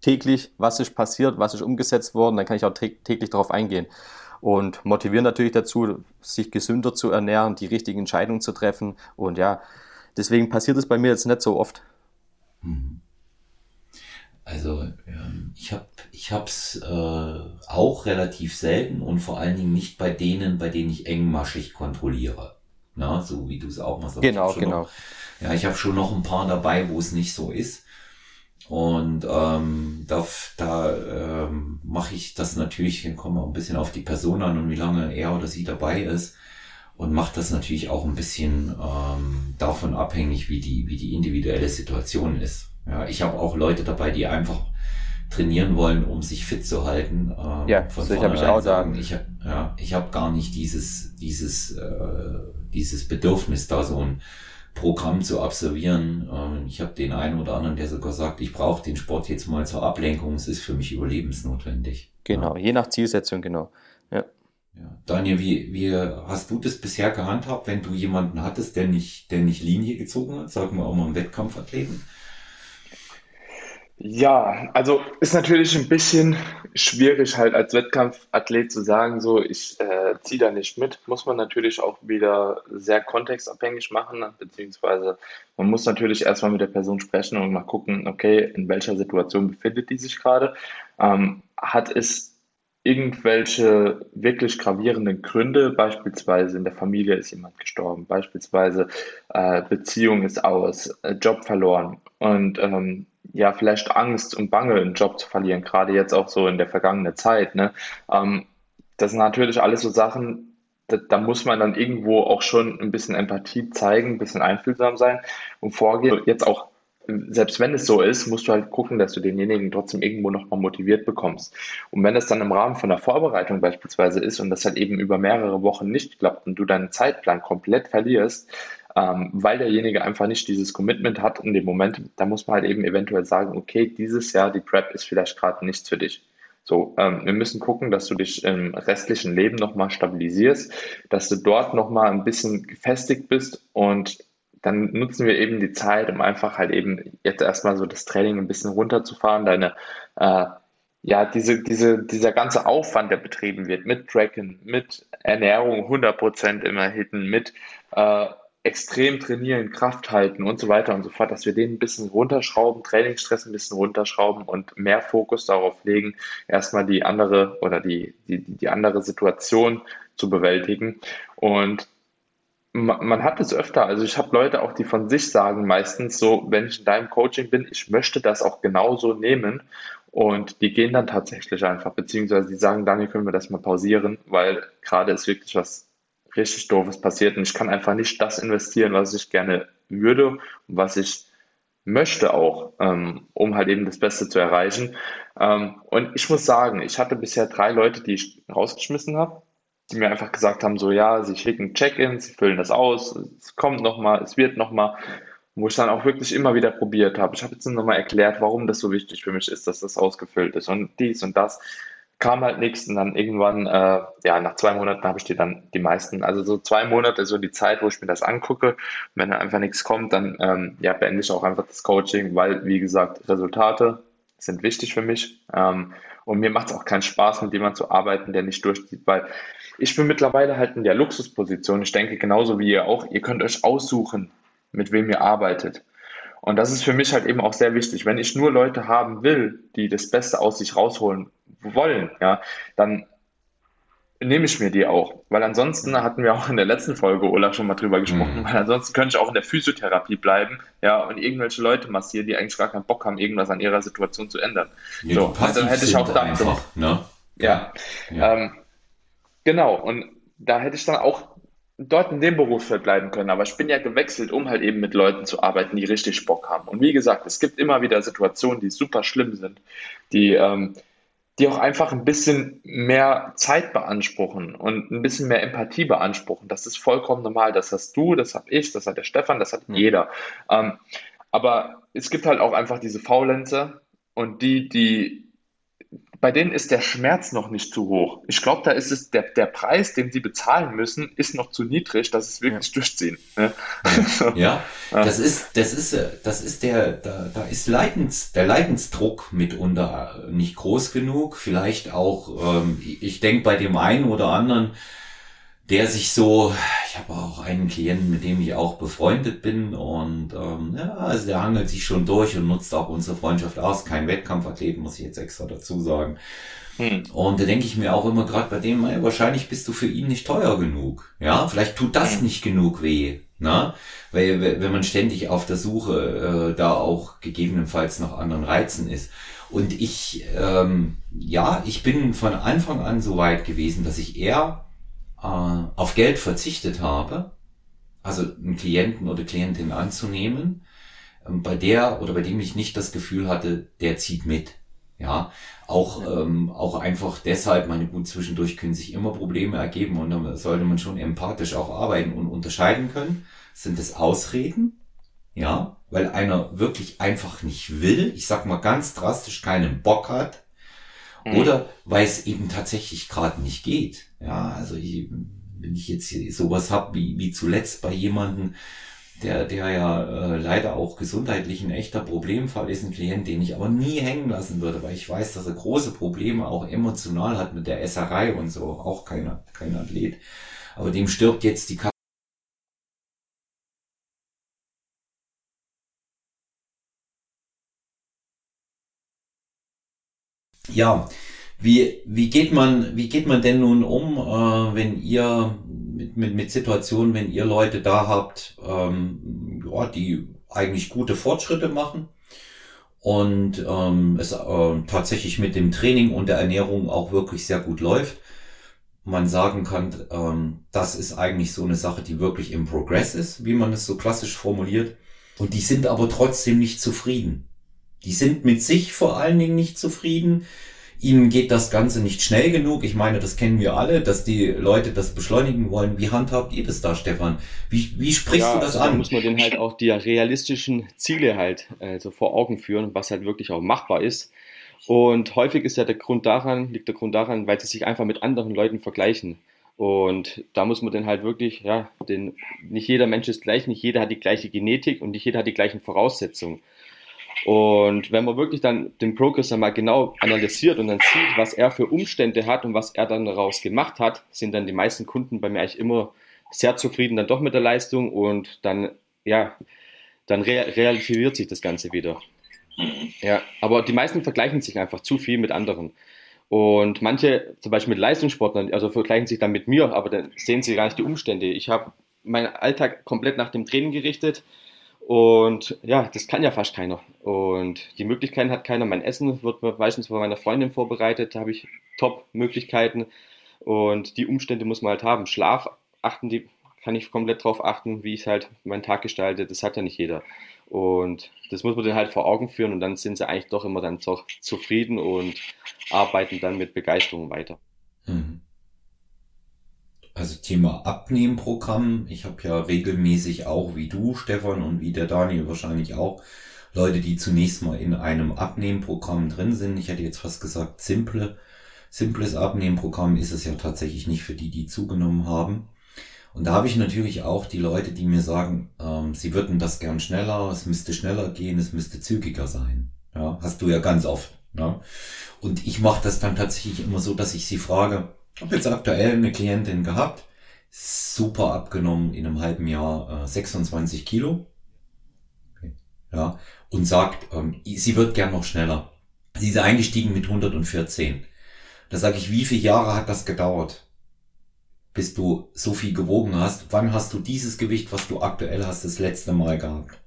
täglich, was ist passiert, was ist umgesetzt worden, dann kann ich auch täglich darauf eingehen. Und motivieren natürlich dazu, sich gesünder zu ernähren, die richtigen Entscheidungen zu treffen. Und ja, deswegen passiert es bei mir jetzt nicht so oft. Mhm. Also ähm, ich habe ich hab's äh, auch relativ selten und vor allen Dingen nicht bei denen, bei denen ich engmaschig kontrolliere. Na, so wie du es auch machst. Genau, genau. Noch, ja, ich habe schon noch ein paar dabei, wo es nicht so ist. Und ähm, da, da ähm, mache ich das natürlich, dann kommen wir ein bisschen auf die Person an und wie lange er oder sie dabei ist und macht das natürlich auch ein bisschen ähm, davon abhängig, wie die, wie die individuelle Situation ist. Ja, ich habe auch Leute dabei, die einfach trainieren wollen, um sich fit zu halten. Ähm, ja, von so habe ich auch sagen. Ich habe ja, ich habe gar nicht dieses dieses äh, dieses Bedürfnis, da so ein Programm zu absolvieren. Ähm, ich habe den einen oder anderen, der sogar sagt, ich brauche den Sport jetzt mal zur Ablenkung. Es ist für mich überlebensnotwendig. Genau, ja. je nach Zielsetzung, genau. Ja. Ja. Daniel, wie, wie hast du das bisher gehandhabt, wenn du jemanden hattest, der nicht, der nicht Linie gezogen hat, sagen wir auch mal einen Wettkampfathleten? Ja, also ist natürlich ein bisschen schwierig halt als Wettkampfathlet zu sagen, so ich äh, ziehe da nicht mit. Muss man natürlich auch wieder sehr kontextabhängig machen, beziehungsweise man muss natürlich erstmal mit der Person sprechen und mal gucken, okay, in welcher Situation befindet die sich gerade. Ähm, hat es irgendwelche wirklich gravierenden Gründe, beispielsweise in der Familie ist jemand gestorben, beispielsweise äh, Beziehung ist aus, äh, Job verloren und ähm, ja, vielleicht Angst und Bange, einen Job zu verlieren, gerade jetzt auch so in der vergangenen Zeit. Ne? Ähm, das sind natürlich alles so Sachen, da, da, muss man dann irgendwo auch schon ein bisschen Empathie zeigen, ein bisschen einfühlsam sein und vorgehen. Jetzt auch, selbst wenn es so ist, musst du halt gucken, dass du denjenigen trotzdem irgendwo nochmal motiviert bekommst. Und wenn es dann im Rahmen von der Vorbereitung beispielsweise ist und das halt eben über mehrere Wochen nicht klappt und du deinen Zeitplan komplett verlierst, ähm, weil derjenige einfach nicht dieses Commitment hat in dem Moment, da muss man halt eben eventuell sagen, okay, dieses Jahr die Prep ist vielleicht gerade nichts für dich. So, ähm, wir müssen gucken, dass du dich im restlichen Leben nochmal stabilisierst, dass du dort nochmal ein bisschen gefestigt bist und dann nutzen wir eben die Zeit, um einfach halt eben jetzt erstmal so das Training ein bisschen runterzufahren, deine äh, ja, diese, diese, dieser ganze Aufwand, der betrieben wird, mit Tracken, mit Ernährung 100% immer hitten, mit äh, extrem trainieren, Kraft halten und so weiter und so fort, dass wir den ein bisschen runterschrauben, Trainingsstress ein bisschen runterschrauben und mehr Fokus darauf legen, erstmal die andere oder die, die, die andere Situation zu bewältigen. Und man, man hat es öfter, also ich habe Leute auch, die von sich sagen meistens so, wenn ich in deinem Coaching bin, ich möchte das auch genauso nehmen und die gehen dann tatsächlich einfach, beziehungsweise die sagen, Daniel, können wir das mal pausieren, weil gerade ist wirklich was richtig Doofes passiert und ich kann einfach nicht das investieren, was ich gerne würde und was ich möchte auch, ähm, um halt eben das Beste zu erreichen. Ähm, und ich muss sagen, ich hatte bisher drei Leute, die ich rausgeschmissen habe, die mir einfach gesagt haben, so ja, sie schicken Check-ins, sie füllen das aus, es kommt nochmal, es wird nochmal, wo ich dann auch wirklich immer wieder probiert habe. Ich habe jetzt nochmal erklärt, warum das so wichtig für mich ist, dass das ausgefüllt ist und dies und das kam halt nichts und dann irgendwann, äh, ja, nach zwei Monaten habe ich die dann die meisten, also so zwei Monate so die Zeit, wo ich mir das angucke. Und wenn dann einfach nichts kommt, dann ähm, ja, beende ich auch einfach das Coaching, weil, wie gesagt, Resultate sind wichtig für mich. Ähm, und mir macht es auch keinen Spaß, mit jemandem zu arbeiten, der nicht durchzieht, weil ich bin mittlerweile halt in der Luxusposition. Ich denke genauso wie ihr auch, ihr könnt euch aussuchen, mit wem ihr arbeitet. Und das ist für mich halt eben auch sehr wichtig. Wenn ich nur Leute haben will, die das Beste aus sich rausholen wollen, ja, dann nehme ich mir die auch. Weil ansonsten hatten wir auch in der letzten Folge, Olaf, schon mal drüber gesprochen, mhm. weil ansonsten könnte ich auch in der Physiotherapie bleiben, ja, und irgendwelche Leute massieren, die eigentlich gar keinen Bock haben, irgendwas an ihrer Situation zu ändern. Ja, so, dann hätte ich auch da einfach, ne? Ja. ja. Ähm, genau, und da hätte ich dann auch dort in dem Berufsfeld bleiben können. Aber ich bin ja gewechselt, um halt eben mit Leuten zu arbeiten, die richtig Bock haben. Und wie gesagt, es gibt immer wieder Situationen, die super schlimm sind, die, ähm, die auch einfach ein bisschen mehr Zeit beanspruchen und ein bisschen mehr Empathie beanspruchen. Das ist vollkommen normal. Das hast du, das habe ich, das hat der Stefan, das hat mhm. jeder. Ähm, aber es gibt halt auch einfach diese Faulenzer und die, die bei denen ist der Schmerz noch nicht zu hoch. Ich glaube, da ist es der, der Preis, den sie bezahlen müssen, ist noch zu niedrig, dass es wirklich ja. durchziehen. Ne? Ja, ja, das ist, das ist, das ist der, da, da ist Leidens, der Leidensdruck mitunter nicht groß genug. Vielleicht auch, ähm, ich denke bei dem einen oder anderen, der sich so, ich habe auch einen Klienten, mit dem ich auch befreundet bin und ähm, ja, also der hangelt sich schon durch und nutzt auch unsere Freundschaft aus. Kein Wettkampfathlet, muss ich jetzt extra dazu sagen. Hm. Und da denke ich mir auch immer gerade bei dem, ey, wahrscheinlich bist du für ihn nicht teuer genug. Ja, vielleicht tut das hm. nicht genug weh. Na? Weil wenn man ständig auf der Suche äh, da auch gegebenenfalls nach anderen Reizen ist. Und ich, ähm, ja, ich bin von Anfang an so weit gewesen, dass ich eher äh, auf Geld verzichtet habe, also einen Klienten oder Klientin anzunehmen, ähm, bei der oder bei dem ich nicht das Gefühl hatte, der zieht mit. Ja, auch, ähm, auch einfach deshalb, meine gut, zwischendurch können sich immer Probleme ergeben und da sollte man schon empathisch auch arbeiten und unterscheiden können. Sind es Ausreden? Ja, weil einer wirklich einfach nicht will, ich sag mal ganz drastisch keinen Bock hat, Mhm. Oder weil es eben tatsächlich gerade nicht geht. Ja, also ich, wenn ich jetzt sowas hab wie, wie zuletzt bei jemanden, der, der ja äh, leider auch gesundheitlich ein echter Problemfall ist, ein Klient, den ich aber nie hängen lassen würde, weil ich weiß, dass er große Probleme auch emotional hat mit der Esserei und so, auch kein, kein Athlet. Aber dem stirbt jetzt die Ja, wie, wie geht man, wie geht man denn nun um, äh, wenn ihr mit, mit, mit Situationen, wenn ihr Leute da habt, ähm, ja, die eigentlich gute Fortschritte machen und ähm, es äh, tatsächlich mit dem Training und der Ernährung auch wirklich sehr gut läuft. Man sagen kann, ähm, das ist eigentlich so eine Sache, die wirklich im Progress ist, wie man es so klassisch formuliert. Und die sind aber trotzdem nicht zufrieden. Die sind mit sich vor allen Dingen nicht zufrieden. Ihnen geht das Ganze nicht schnell genug. Ich meine, das kennen wir alle, dass die Leute das beschleunigen wollen. Wie handhabt ihr das da, Stefan? Wie, wie sprichst ja, du das also an? Da muss man denen halt auch die realistischen Ziele halt also vor Augen führen, was halt wirklich auch machbar ist. Und häufig ist ja der Grund daran, liegt der Grund daran, weil sie sich einfach mit anderen Leuten vergleichen. Und da muss man dann halt wirklich, ja, denn nicht jeder Mensch ist gleich, nicht jeder hat die gleiche Genetik und nicht jeder hat die gleichen Voraussetzungen. Und wenn man wirklich dann den Progress einmal genau analysiert und dann sieht, was er für Umstände hat und was er dann daraus gemacht hat, sind dann die meisten Kunden bei mir eigentlich immer sehr zufrieden dann doch mit der Leistung und dann, ja, dann re relativiert sich das Ganze wieder. Ja, aber die meisten vergleichen sich einfach zu viel mit anderen. Und manche, zum Beispiel mit Leistungssportlern, also vergleichen sich dann mit mir, aber dann sehen sie gar nicht die Umstände. Ich habe meinen Alltag komplett nach dem Training gerichtet. Und ja, das kann ja fast keiner. Und die Möglichkeiten hat keiner. Mein Essen wird meistens von meiner Freundin vorbereitet, da habe ich Top-Möglichkeiten. Und die Umstände muss man halt haben. Schlaf achten, die kann ich komplett drauf achten, wie ich halt meinen Tag gestalte. Das hat ja nicht jeder. Und das muss man dann halt vor Augen führen und dann sind sie eigentlich doch immer dann doch zufrieden und arbeiten dann mit Begeisterung weiter. Mhm. Also Thema Abnehmprogramm. Ich habe ja regelmäßig auch, wie du, Stefan, und wie der Daniel wahrscheinlich auch, Leute, die zunächst mal in einem Abnehmprogramm drin sind. Ich hätte jetzt fast gesagt, simple, simples Abnehmprogramm ist es ja tatsächlich nicht für die, die zugenommen haben. Und da habe ich natürlich auch die Leute, die mir sagen, ähm, sie würden das gern schneller, es müsste schneller gehen, es müsste zügiger sein. Ja, hast du ja ganz oft. Ne? Und ich mache das dann tatsächlich immer so, dass ich sie frage, habe jetzt aktuell eine Klientin gehabt, super abgenommen in einem halben Jahr, äh, 26 Kilo. Okay. Ja, und sagt, ähm, sie wird gern noch schneller. Sie ist eingestiegen mit 114. Da sage ich, wie viele Jahre hat das gedauert, bis du so viel gewogen hast? Wann hast du dieses Gewicht, was du aktuell hast, das letzte Mal gehabt?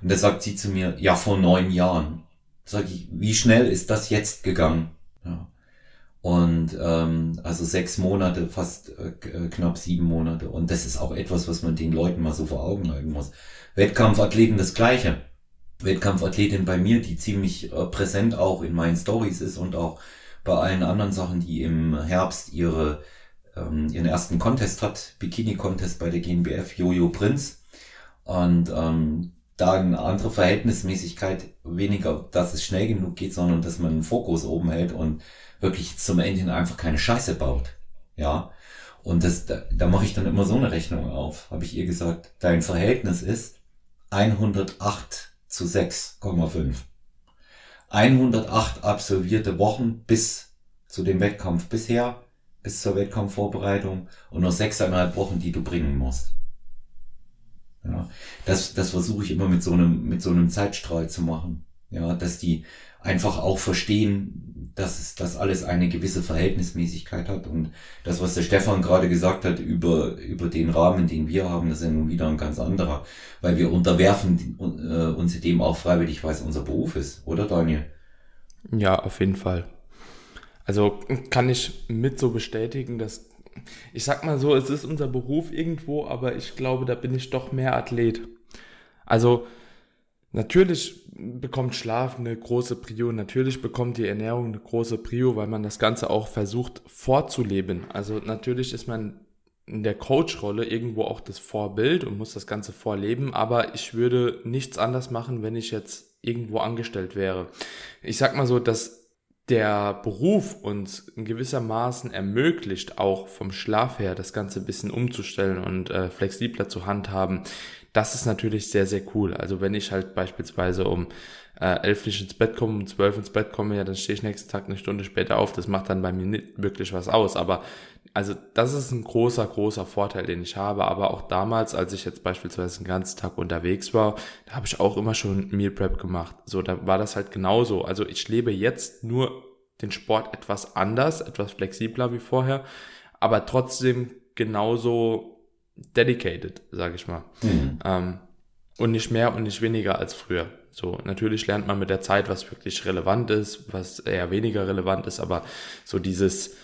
Und da sagt sie zu mir, ja, vor neun Jahren. Sag ich, wie schnell ist das jetzt gegangen? Ja. Und ähm, also sechs Monate, fast äh, äh, knapp sieben Monate. Und das ist auch etwas, was man den Leuten mal so vor Augen halten muss. Wettkampfathleten das Gleiche. Wettkampfathletin bei mir, die ziemlich äh, präsent auch in meinen Stories ist und auch bei allen anderen Sachen, die im Herbst ihre ähm, ihren ersten Contest hat, Bikini-Contest bei der GNBF, Jojo Prinz. Und ähm, da eine andere Verhältnismäßigkeit, weniger, dass es schnell genug geht, sondern dass man einen Fokus oben hält und wirklich zum Ende hin einfach keine Scheiße baut. Ja. Und das, da, da mache ich dann immer so eine Rechnung auf. Habe ich ihr gesagt, dein Verhältnis ist 108 zu 6,5. 108 absolvierte Wochen bis zu dem Wettkampf bisher, bis zur Wettkampfvorbereitung und nur sechseinhalb Wochen, die du bringen musst. Ja, das, das versuche ich immer mit so einem, mit so einem Zeitstrahl zu machen. Ja, dass die einfach auch verstehen, dass es, dass alles eine gewisse Verhältnismäßigkeit hat und das, was der Stefan gerade gesagt hat über, über den Rahmen, den wir haben, das ist ja nun wieder ein ganz anderer, weil wir unterwerfen äh, uns dem auch freiwillig, weil es unser Beruf ist, oder Daniel? Ja, auf jeden Fall. Also kann ich mit so bestätigen, dass ich sag mal so, es ist unser Beruf irgendwo, aber ich glaube, da bin ich doch mehr Athlet. Also natürlich bekommt Schlaf eine große Prio, natürlich bekommt die Ernährung eine große Prio, weil man das Ganze auch versucht vorzuleben. Also natürlich ist man in der Coach-Rolle irgendwo auch das Vorbild und muss das Ganze vorleben, aber ich würde nichts anders machen, wenn ich jetzt irgendwo angestellt wäre. Ich sag mal so, dass der Beruf uns in gewissermaßen ermöglicht, auch vom Schlaf her das Ganze ein bisschen umzustellen und äh, flexibler zu handhaben, das ist natürlich sehr, sehr cool. Also wenn ich halt beispielsweise um äh, elf nicht ins Bett komme, um zwölf ins Bett komme, ja, dann stehe ich nächsten Tag eine Stunde später auf. Das macht dann bei mir nicht wirklich was aus. Aber also das ist ein großer, großer Vorteil, den ich habe. Aber auch damals, als ich jetzt beispielsweise den ganzen Tag unterwegs war, da habe ich auch immer schon Meal Prep gemacht. So, da war das halt genauso. Also ich lebe jetzt nur den Sport etwas anders, etwas flexibler wie vorher, aber trotzdem genauso dedicated, sage ich mal. Mhm. Ähm, und nicht mehr und nicht weniger als früher. So, natürlich lernt man mit der Zeit, was wirklich relevant ist, was eher weniger relevant ist, aber so dieses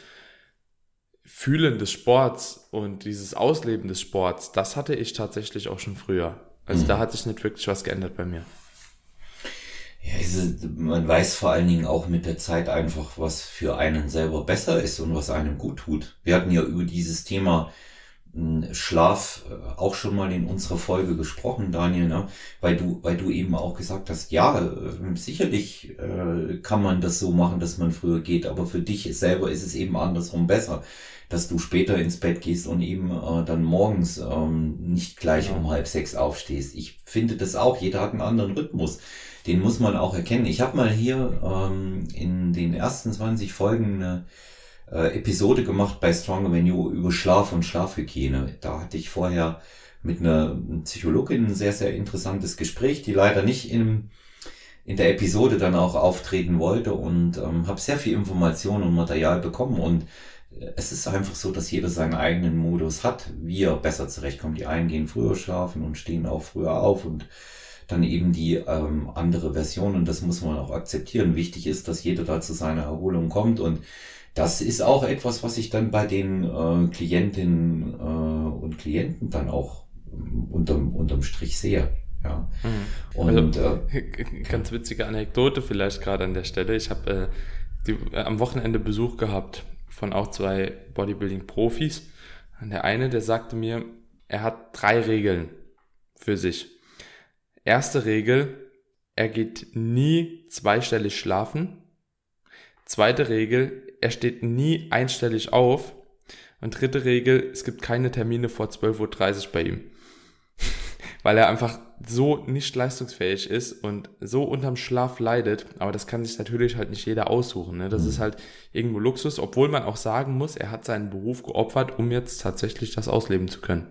Fühlen des Sports und dieses Ausleben des Sports, das hatte ich tatsächlich auch schon früher. Also mhm. da hat sich nicht wirklich was geändert bei mir. Ja, man weiß vor allen Dingen auch mit der Zeit einfach, was für einen selber besser ist und was einem gut tut. Wir hatten ja über dieses Thema Schlaf äh, auch schon mal in unserer Folge gesprochen, Daniel, ne? weil du, weil du eben auch gesagt hast, ja, äh, sicherlich äh, kann man das so machen, dass man früher geht, aber für dich selber ist es eben andersrum besser, dass du später ins Bett gehst und eben äh, dann morgens ähm, nicht gleich ja. um halb sechs aufstehst. Ich finde das auch, jeder hat einen anderen Rhythmus. Den muss man auch erkennen. Ich habe mal hier ähm, in den ersten 20 Folgen eine äh, Episode gemacht bei Stronger Venue über Schlaf und Schlafhygiene. Da hatte ich vorher mit einer Psychologin ein sehr, sehr interessantes Gespräch, die leider nicht in, in der Episode dann auch auftreten wollte und ähm, habe sehr viel Information und Material bekommen und äh, es ist einfach so, dass jeder seinen eigenen Modus hat, wie er besser zurechtkommt. Die einen gehen früher schlafen und stehen auch früher auf und dann eben die ähm, andere Version und das muss man auch akzeptieren. Wichtig ist, dass jeder da zu seiner Erholung kommt und das ist auch etwas, was ich dann bei den äh, Klientinnen äh, und Klienten dann auch ähm, unterm, unterm Strich sehe. Ja. Mhm. Und also, äh, ganz witzige Anekdote vielleicht gerade an der Stelle. Ich habe äh, äh, am Wochenende Besuch gehabt von auch zwei Bodybuilding-Profis. Und der eine, der sagte mir, er hat drei Regeln für sich. Erste Regel, er geht nie zweistellig schlafen. Zweite Regel, er steht nie einstellig auf. Und dritte Regel, es gibt keine Termine vor 12.30 Uhr bei ihm. Weil er einfach so nicht leistungsfähig ist und so unterm Schlaf leidet. Aber das kann sich natürlich halt nicht jeder aussuchen. Ne? Das mhm. ist halt irgendwo Luxus, obwohl man auch sagen muss, er hat seinen Beruf geopfert, um jetzt tatsächlich das ausleben zu können.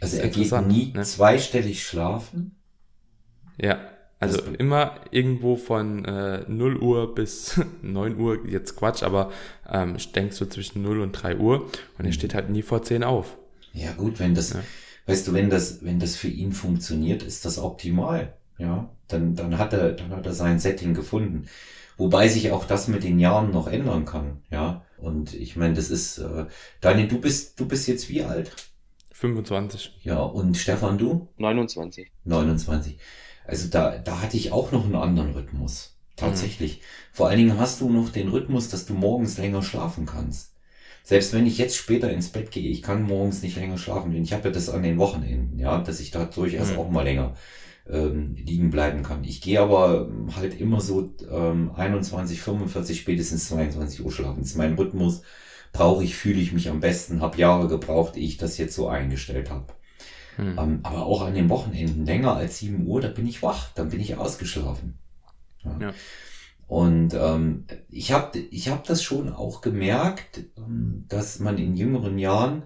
Also er geht nie ne? zweistellig schlafen? Ja. Also immer irgendwo von äh, 0 Uhr bis 9 Uhr, jetzt Quatsch, aber ähm, ich denke so zwischen 0 und 3 Uhr und er mhm. steht halt nie vor 10 auf. Ja gut, wenn das, ja. weißt du, wenn das, wenn das für ihn funktioniert, ist das optimal. ja, dann, dann hat er, dann hat er sein Setting gefunden. Wobei sich auch das mit den Jahren noch ändern kann, ja. Und ich meine, das ist, äh, Daniel, du bist, du bist jetzt wie alt? 25. Ja, und Stefan, du? 29. 29. Also da, da hatte ich auch noch einen anderen Rhythmus. Tatsächlich. Mhm. Vor allen Dingen hast du noch den Rhythmus, dass du morgens länger schlafen kannst. Selbst wenn ich jetzt später ins Bett gehe, ich kann morgens nicht länger schlafen. Ich habe ja das an den Wochenenden, ja, dass ich da durchaus mhm. auch mal länger ähm, liegen bleiben kann. Ich gehe aber halt immer so ähm, 21, 45, spätestens 22 Uhr schlafen. Das ist mein Rhythmus. Brauche ich, fühle ich mich am besten. Habe Jahre gebraucht, ehe ich das jetzt so eingestellt habe. Mhm. Ähm, aber auch an den Wochenenden länger als 7 Uhr, da bin ich wach, dann bin ich ausgeschlafen. Ja. ja. Und ähm, ich habe ich hab das schon auch gemerkt, ähm, dass man in jüngeren Jahren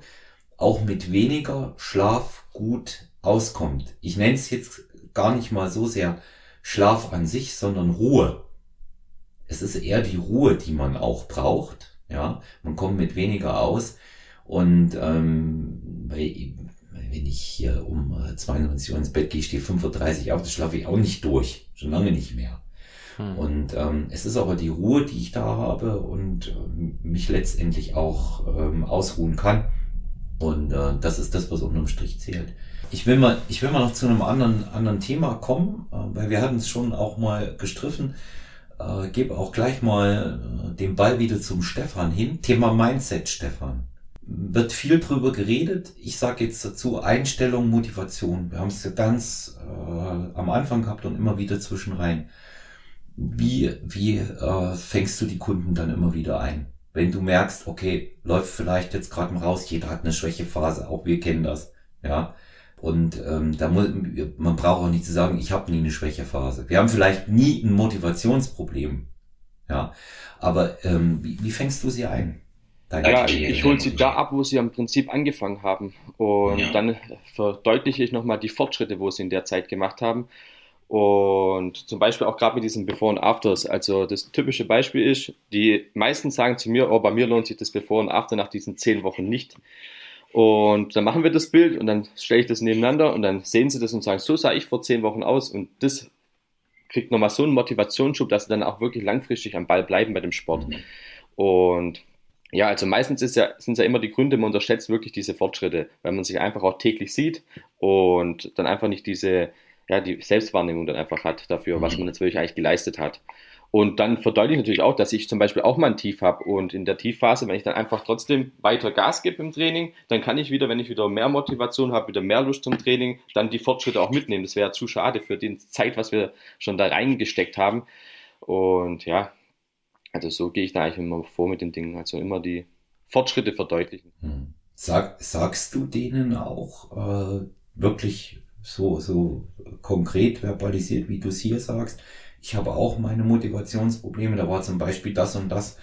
auch mit weniger Schlaf gut auskommt. Ich nenne es jetzt gar nicht mal so sehr Schlaf an sich, sondern Ruhe. Es ist eher die Ruhe, die man auch braucht. Ja, man kommt mit weniger aus. Und ähm, wenn ich hier um 22 Uhr ins Bett gehe, stehe 5.30 Uhr auf, das schlafe ich auch nicht durch. Schon lange nicht mehr. Hm. Und ähm, es ist aber die Ruhe, die ich da habe und äh, mich letztendlich auch ähm, ausruhen kann. Und äh, das ist das, was unterm Strich zählt. Ich will mal, ich will mal noch zu einem anderen, anderen Thema kommen, äh, weil wir hatten es schon auch mal gestriffen. Äh, gebe auch gleich mal äh, den Ball wieder zum Stefan hin. Thema Mindset, Stefan. Wird viel drüber geredet. Ich sage jetzt dazu Einstellung, Motivation. Wir haben es ja ganz äh, am Anfang gehabt und immer wieder zwischenrein. Wie, wie äh, fängst du die Kunden dann immer wieder ein? Wenn du merkst, okay, läuft vielleicht jetzt gerade mal raus, jeder hat eine Schwächephase, auch wir kennen das, ja. Und ähm, da muss, man braucht auch nicht zu sagen, ich habe nie eine Schwächephase. Wir haben vielleicht nie ein Motivationsproblem, ja. Aber ähm, wie, wie fängst du sie ein? Ja, ich, hole sie da ab, wo sie am Prinzip angefangen haben. Und ja. dann verdeutliche ich nochmal die Fortschritte, wo sie in der Zeit gemacht haben. Und zum Beispiel auch gerade mit diesen Before und Afters. Also das typische Beispiel ist, die meisten sagen zu mir, oh, bei mir lohnt sich das Before und After nach diesen zehn Wochen nicht. Und dann machen wir das Bild und dann stelle ich das nebeneinander und dann sehen sie das und sagen, so sah ich vor zehn Wochen aus und das kriegt nochmal so einen Motivationsschub, dass sie dann auch wirklich langfristig am Ball bleiben bei dem Sport. Mhm. Und ja, also meistens ist ja, sind es ja immer die Gründe, man unterschätzt wirklich diese Fortschritte, weil man sich einfach auch täglich sieht und dann einfach nicht diese, ja, die Selbstwahrnehmung dann einfach hat dafür, was mhm. man jetzt wirklich eigentlich geleistet hat. Und dann verdeutliche ich natürlich auch, dass ich zum Beispiel auch mal ein Tief habe. Und in der Tiefphase, wenn ich dann einfach trotzdem weiter Gas gebe im Training, dann kann ich wieder, wenn ich wieder mehr Motivation habe, wieder mehr Lust zum Training, dann die Fortschritte auch mitnehmen. Das wäre zu schade für die Zeit, was wir schon da reingesteckt haben. Und ja, also so gehe ich da eigentlich immer vor mit den Dingen. Also immer die Fortschritte verdeutlichen. Hm. Sag, sagst du denen auch äh, wirklich so, so konkret verbalisiert, wie du es hier sagst. Ich habe auch meine Motivationsprobleme, da war zum Beispiel das und das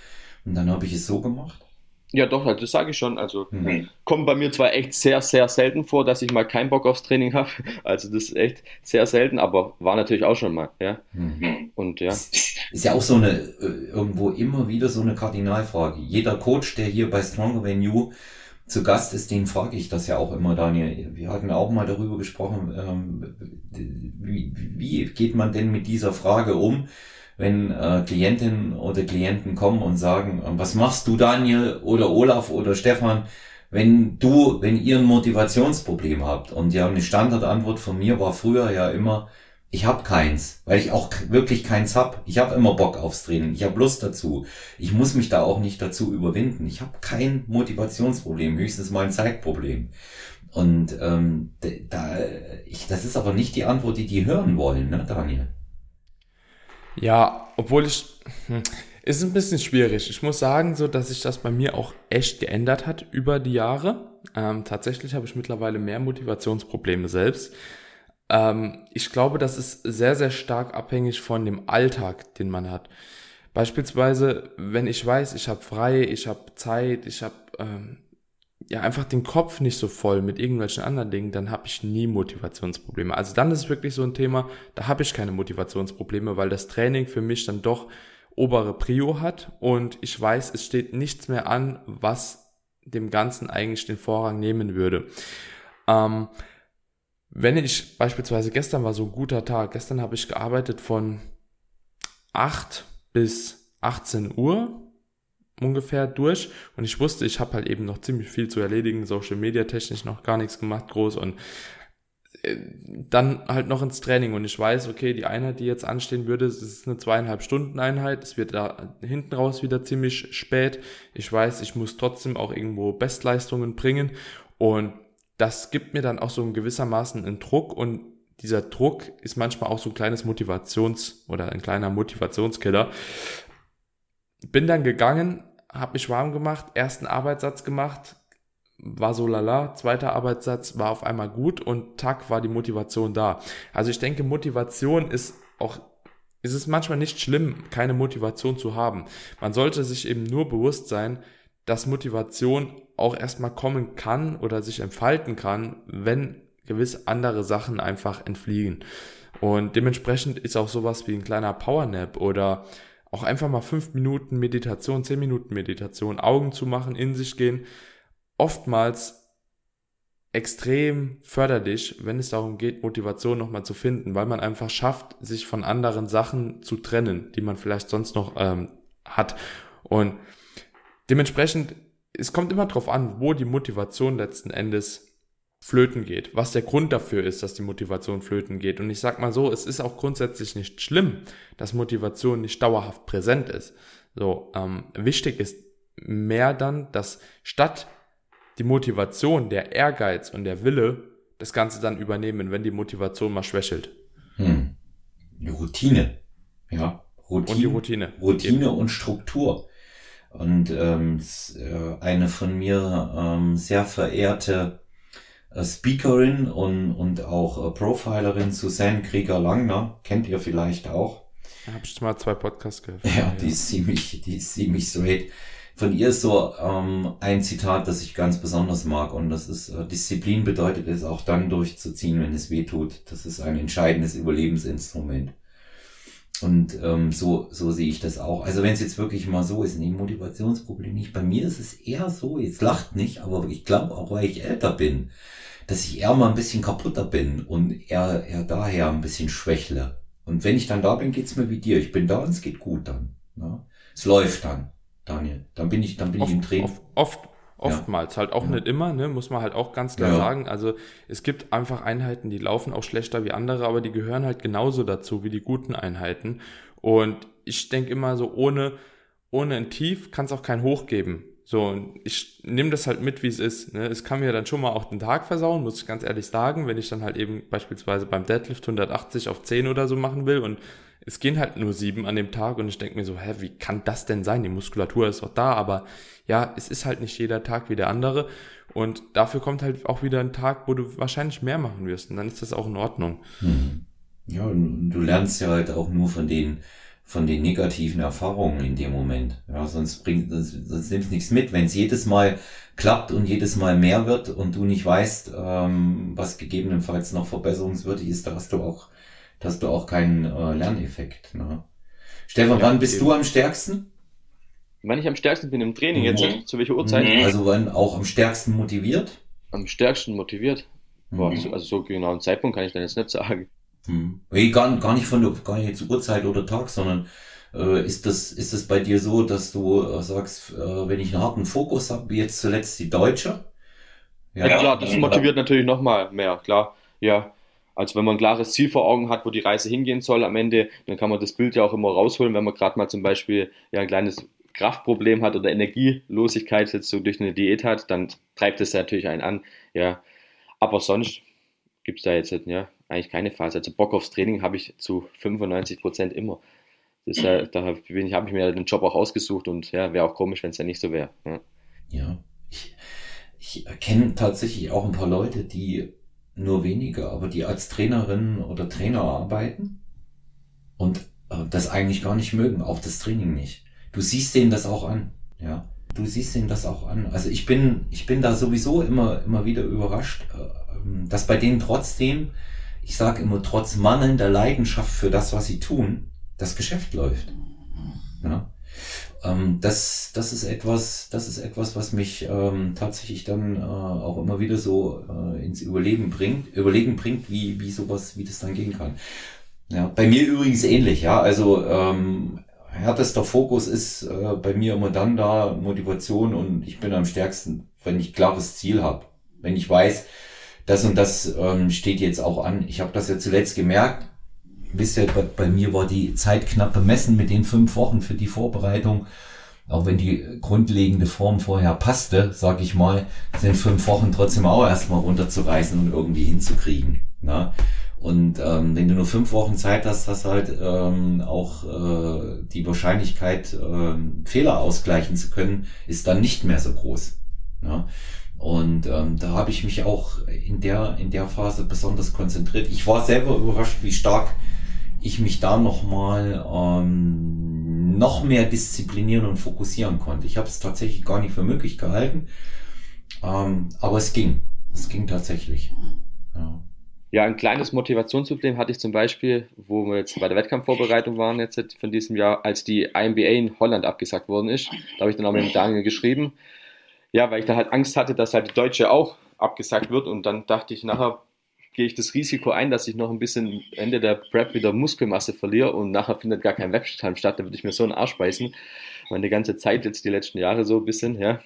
und dann habe ich es so gemacht. Ja, doch, also das sage ich schon. Also mhm. kommt bei mir zwar echt sehr, sehr selten vor, dass ich mal keinen Bock aufs Training habe. Also das ist echt sehr selten, aber war natürlich auch schon mal, ja. Mhm. Und ja. Ist ja auch so eine, äh, irgendwo immer wieder so eine Kardinalfrage. Jeder Coach, der hier bei Stronger Than You zu Gast ist, den frage ich das ja auch immer, Daniel. Wir hatten auch mal darüber gesprochen, ähm, wie, wie geht man denn mit dieser Frage um, wenn äh, Klientinnen oder Klienten kommen und sagen, äh, was machst du, Daniel oder Olaf oder Stefan, wenn du, wenn ihr ein Motivationsproblem habt? Und ja, eine Standardantwort von mir war früher ja immer, ich habe keins, weil ich auch wirklich keins hab. Ich habe immer Bock aufs Training, ich habe Lust dazu. Ich muss mich da auch nicht dazu überwinden. Ich habe kein Motivationsproblem, höchstens mal ein Zeitproblem. Und ähm, da, ich, das ist aber nicht die Antwort, die die hören wollen, ne, Daniel? Ja, obwohl ich, hm, ist ein bisschen schwierig. Ich muss sagen, so, dass sich das bei mir auch echt geändert hat über die Jahre. Ähm, tatsächlich habe ich mittlerweile mehr Motivationsprobleme selbst. Ähm, ich glaube, das ist sehr, sehr stark abhängig von dem Alltag, den man hat. Beispielsweise, wenn ich weiß, ich habe frei, ich habe Zeit, ich habe ähm, ja einfach den Kopf nicht so voll mit irgendwelchen anderen Dingen, dann habe ich nie Motivationsprobleme. Also dann ist es wirklich so ein Thema, da habe ich keine Motivationsprobleme, weil das Training für mich dann doch obere Prio hat und ich weiß, es steht nichts mehr an, was dem Ganzen eigentlich den Vorrang nehmen würde. Ähm, wenn ich beispielsweise gestern war so ein guter Tag, gestern habe ich gearbeitet von 8 bis 18 Uhr ungefähr durch. Und ich wusste, ich habe halt eben noch ziemlich viel zu erledigen, Social Media technisch noch gar nichts gemacht groß und äh, dann halt noch ins Training. Und ich weiß, okay, die Einheit, die jetzt anstehen würde, es ist eine zweieinhalb Stunden Einheit, es wird da hinten raus wieder ziemlich spät. Ich weiß, ich muss trotzdem auch irgendwo Bestleistungen bringen. Und das gibt mir dann auch so ein gewissermaßen einen Druck. Und dieser Druck ist manchmal auch so ein kleines Motivations- oder ein kleiner Motivationskiller. Bin dann gegangen, habe mich warm gemacht, ersten Arbeitssatz gemacht, war so lala, zweiter Arbeitssatz war auf einmal gut und tack war die Motivation da. Also ich denke, Motivation ist auch, ist es manchmal nicht schlimm, keine Motivation zu haben. Man sollte sich eben nur bewusst sein, dass Motivation auch erstmal kommen kann oder sich entfalten kann, wenn gewiss andere Sachen einfach entfliegen. Und dementsprechend ist auch sowas wie ein kleiner Powernap oder auch einfach mal fünf Minuten Meditation, zehn Minuten Meditation, Augen zu machen, in sich gehen, oftmals extrem förderlich, wenn es darum geht, Motivation nochmal zu finden, weil man einfach schafft, sich von anderen Sachen zu trennen, die man vielleicht sonst noch ähm, hat. Und dementsprechend, es kommt immer darauf an, wo die Motivation letzten Endes flöten geht, was der Grund dafür ist, dass die Motivation flöten geht. Und ich sag mal so, es ist auch grundsätzlich nicht schlimm, dass Motivation nicht dauerhaft präsent ist. So, ähm, wichtig ist mehr dann, dass statt die Motivation, der Ehrgeiz und der Wille das Ganze dann übernehmen, wenn die Motivation mal schwächelt. Hm. Routine. Ja. Routine, und die Routine. Routine und Struktur. Und ähm, äh, eine von mir ähm, sehr verehrte Speakerin und, und auch äh, Profilerin Susanne Krieger-Langner, kennt ihr vielleicht auch. Da habe ich mal zwei Podcasts gehört. Ja, ja, die ist ziemlich, die ist ziemlich straight von ihr ist so ähm, ein Zitat, das ich ganz besonders mag und das ist, äh, Disziplin bedeutet es auch dann durchzuziehen, wenn es weh tut. Das ist ein entscheidendes Überlebensinstrument. Und ähm, so, so sehe ich das auch. Also wenn es jetzt wirklich mal so ist, ein Motivationsproblem nicht. Bei mir ist es eher so, jetzt lacht nicht, aber ich glaube auch, weil ich älter bin, dass ich eher mal ein bisschen kaputter bin und eher, eher daher ein bisschen schwächle. Und wenn ich dann da bin, geht's mir wie dir. Ich bin da und es geht gut dann. Ne? Es läuft dann. Daniel. Dann bin ich, dann bin oft, ich im Training. Oft, oft oftmals, ja. halt auch ja. nicht immer, ne, muss man halt auch ganz klar ja. sagen. Also es gibt einfach Einheiten, die laufen auch schlechter wie andere, aber die gehören halt genauso dazu wie die guten Einheiten. Und ich denke immer so, ohne, ohne ein Tief kann es auch kein Hoch geben. So, und ich nehme das halt mit, wie es ist. Ne? Es kann mir dann schon mal auch den Tag versauen, muss ich ganz ehrlich sagen, wenn ich dann halt eben beispielsweise beim Deadlift 180 auf 10 oder so machen will und es gehen halt nur sieben an dem Tag und ich denke mir so, hä, wie kann das denn sein? Die Muskulatur ist doch da, aber ja, es ist halt nicht jeder Tag wie der andere und dafür kommt halt auch wieder ein Tag, wo du wahrscheinlich mehr machen wirst und dann ist das auch in Ordnung. Hm. Ja, und du lernst ja halt auch nur von den von den negativen Erfahrungen in dem Moment. Ja, sonst bringt, sonst, sonst nimmst nichts mit. Wenn es jedes Mal klappt und jedes Mal mehr wird und du nicht weißt, ähm, was gegebenenfalls noch verbesserungswürdig ist, da hast du auch da hast du auch keinen äh, Lerneffekt. Ne? Stefan, ja, wann bist du am stärksten? Wann ich am stärksten bin im Training jetzt, mhm. zu welcher Uhrzeit? Mhm. Also wann auch am stärksten motiviert? Am stärksten motiviert? Boah, mhm. also so genau einen Zeitpunkt kann ich dann jetzt nicht sagen. Mhm. Gar, gar nicht von der, gar nicht jetzt Uhrzeit oder Tag, sondern äh, ist das, ist das bei dir so, dass du äh, sagst, äh, wenn ich einen harten Fokus habe, wie jetzt zuletzt die Deutsche? Ja, ja klar, das motiviert natürlich nochmal mehr, klar. Ja, also wenn man ein klares Ziel vor Augen hat, wo die Reise hingehen soll am Ende, dann kann man das Bild ja auch immer rausholen, wenn man gerade mal zum Beispiel ja ein kleines Kraftproblem hat oder Energielosigkeit jetzt so durch eine Diät hat, dann treibt es natürlich einen an. Ja, aber sonst gibt es da jetzt ja eigentlich keine Phase. Also Bock aufs Training habe ich zu 95 Prozent immer. Das, ja, da habe ich, hab ich mir den Job auch ausgesucht und ja, wäre auch komisch, wenn es ja nicht so wäre. Ja, ja ich, ich kenne tatsächlich auch ein paar Leute, die nur wenige, aber die als Trainerinnen oder Trainer arbeiten und äh, das eigentlich gar nicht mögen, auch das Training nicht. Du siehst denen das auch an, ja. Du siehst denen das auch an. Also ich bin, ich bin da sowieso immer, immer wieder überrascht, äh, ähm, dass bei denen trotzdem, ich sage immer, trotz mangelnder Leidenschaft für das, was sie tun, das Geschäft läuft. Ja ähm, das, das ist etwas, das ist etwas, was mich ähm, tatsächlich dann äh, auch immer wieder so äh, ins Überleben bringt, Überlegen bringt, wie, wie sowas, wie das dann gehen kann. Ja, bei mir übrigens ähnlich, ja. Also ähm, härtester Fokus ist äh, bei mir immer dann da Motivation und ich bin am stärksten, wenn ich klares Ziel habe. Wenn ich weiß, das und das ähm, steht jetzt auch an. Ich habe das ja zuletzt gemerkt. Wisst ihr, bei, bei mir war die Zeit knapp bemessen mit den fünf Wochen für die Vorbereitung. Auch wenn die grundlegende Form vorher passte, sag ich mal, sind fünf Wochen trotzdem auch erstmal runterzureißen und irgendwie hinzukriegen. Na? Und ähm, wenn du nur fünf Wochen Zeit hast, hast halt ähm, auch äh, die Wahrscheinlichkeit, äh, Fehler ausgleichen zu können, ist dann nicht mehr so groß. Ja? Und ähm, da habe ich mich auch in der, in der Phase besonders konzentriert. Ich war selber überrascht, wie stark ich mich da nochmal ähm, noch mehr disziplinieren und fokussieren konnte. Ich habe es tatsächlich gar nicht für möglich gehalten, ähm, aber es ging. Es ging tatsächlich. Ja. Ja, ein kleines Motivationsproblem hatte ich zum Beispiel, wo wir jetzt bei der Wettkampfvorbereitung waren jetzt von diesem Jahr, als die IMBA in Holland abgesagt worden ist. Da habe ich dann auch mit dem Daniel geschrieben. Ja, weil ich da halt Angst hatte, dass halt die Deutsche auch abgesagt wird und dann dachte ich nachher, gehe ich das Risiko ein, dass ich noch ein bisschen Ende der Prep wieder Muskelmasse verliere und nachher findet gar kein Wettkampf statt, dann würde ich mir so einen Arsch beißen. Meine ganze Zeit jetzt die letzten Jahre so ein bisschen, ja.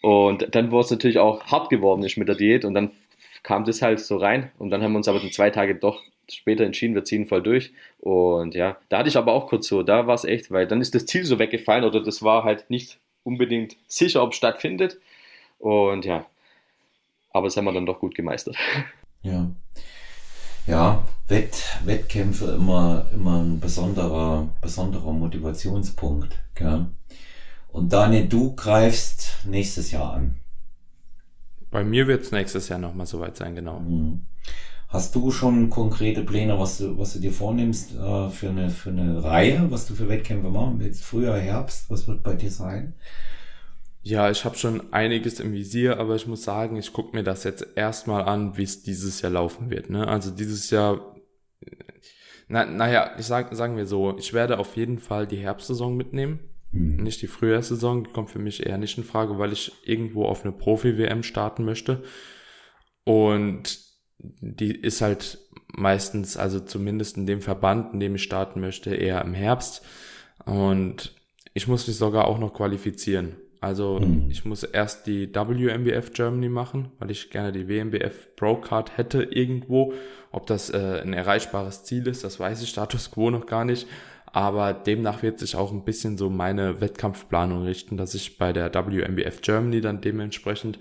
Und dann war es natürlich auch hart geworden ist mit der Diät und dann kam das halt so rein und dann haben wir uns aber die zwei Tage doch später entschieden, wir ziehen voll durch. Und ja, da hatte ich aber auch kurz so, da war es echt, weil dann ist das Ziel so weggefallen oder das war halt nicht unbedingt sicher, ob es stattfindet. Und ja, aber das haben wir dann doch gut gemeistert. Ja. Ja, Wett, Wettkämpfe immer, immer ein besonderer, besonderer Motivationspunkt. Gell? Und Daniel, du greifst nächstes Jahr an. Bei mir wird es nächstes Jahr nochmal soweit sein, genau. Mhm. Hast du schon konkrete Pläne, was du, was du dir vornimmst äh, für, eine, für eine Reihe, was du für Wettkämpfe machen willst? Früher, Herbst, was wird bei dir sein? Ja, ich habe schon einiges im Visier, aber ich muss sagen, ich gucke mir das jetzt erstmal an, wie es dieses Jahr laufen wird. Ne? Also dieses Jahr, na, naja, ich sag, sagen wir so, ich werde auf jeden Fall die Herbstsaison mitnehmen. Mhm. Nicht die Frühjahrssaison, die kommt für mich eher nicht in Frage, weil ich irgendwo auf eine Profi-WM starten möchte. Und die ist halt meistens, also zumindest in dem Verband, in dem ich starten möchte, eher im Herbst. Und ich muss mich sogar auch noch qualifizieren. Also mhm. ich muss erst die WMBF Germany machen, weil ich gerne die WMBF Pro Card hätte irgendwo. Ob das äh, ein erreichbares Ziel ist, das weiß ich Status quo noch gar nicht. Aber demnach wird sich auch ein bisschen so meine Wettkampfplanung richten, dass ich bei der WMBF Germany dann dementsprechend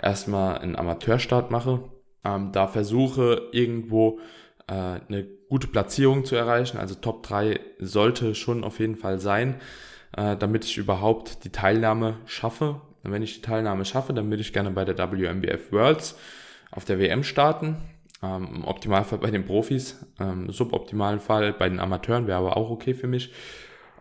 erstmal einen Amateurstart mache. Ähm, da versuche irgendwo äh, eine gute Platzierung zu erreichen. Also Top 3 sollte schon auf jeden Fall sein äh, damit ich überhaupt die Teilnahme schaffe. Und wenn ich die Teilnahme schaffe, dann würde ich gerne bei der WMBF Worlds auf der WM starten. Ähm, Im Optimalfall bei den Profis, ähm, suboptimalen Fall bei den Amateuren wäre aber auch okay für mich.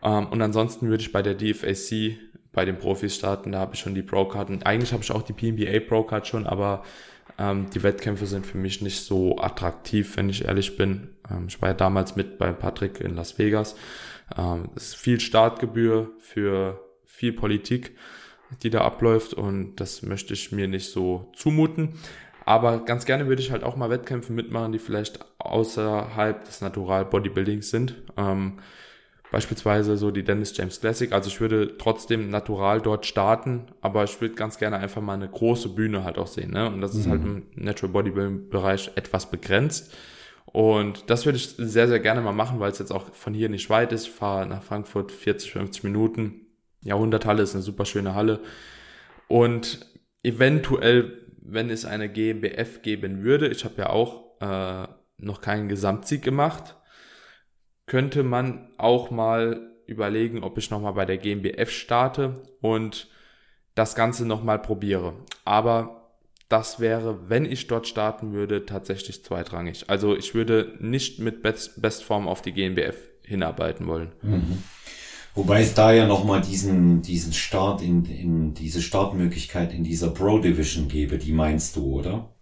Ähm, und ansonsten würde ich bei der DFAC bei den Profis starten. Da habe ich schon die Pro-Card eigentlich habe ich auch die PNBA Pro-Card schon, aber ähm, die Wettkämpfe sind für mich nicht so attraktiv, wenn ich ehrlich bin. Ähm, ich war ja damals mit bei Patrick in Las Vegas ähm, es ist viel Startgebühr für viel Politik, die da abläuft und das möchte ich mir nicht so zumuten. Aber ganz gerne würde ich halt auch mal Wettkämpfe mitmachen, die vielleicht außerhalb des Natural Bodybuildings sind. Ähm, beispielsweise so die Dennis James Classic. Also ich würde trotzdem natural dort starten, aber ich würde ganz gerne einfach mal eine große Bühne halt auch sehen. Ne? Und das ist halt mhm. im Natural Bodybuilding Bereich etwas begrenzt. Und das würde ich sehr, sehr gerne mal machen, weil es jetzt auch von hier nicht weit ist. Ich fahre nach Frankfurt 40, 50 Minuten. Jahrhunderthalle ist eine super schöne Halle. Und eventuell, wenn es eine GmbF geben würde, ich habe ja auch äh, noch keinen Gesamtsieg gemacht, könnte man auch mal überlegen, ob ich nochmal bei der GmbF starte und das Ganze nochmal probiere. Aber das wäre, wenn ich dort starten würde, tatsächlich zweitrangig. Also ich würde nicht mit Best, Bestform auf die GmbF hinarbeiten wollen. Mhm. Wobei es da ja nochmal diesen, diesen Start in, in diese Startmöglichkeit in dieser Pro Division gäbe, die meinst du, oder?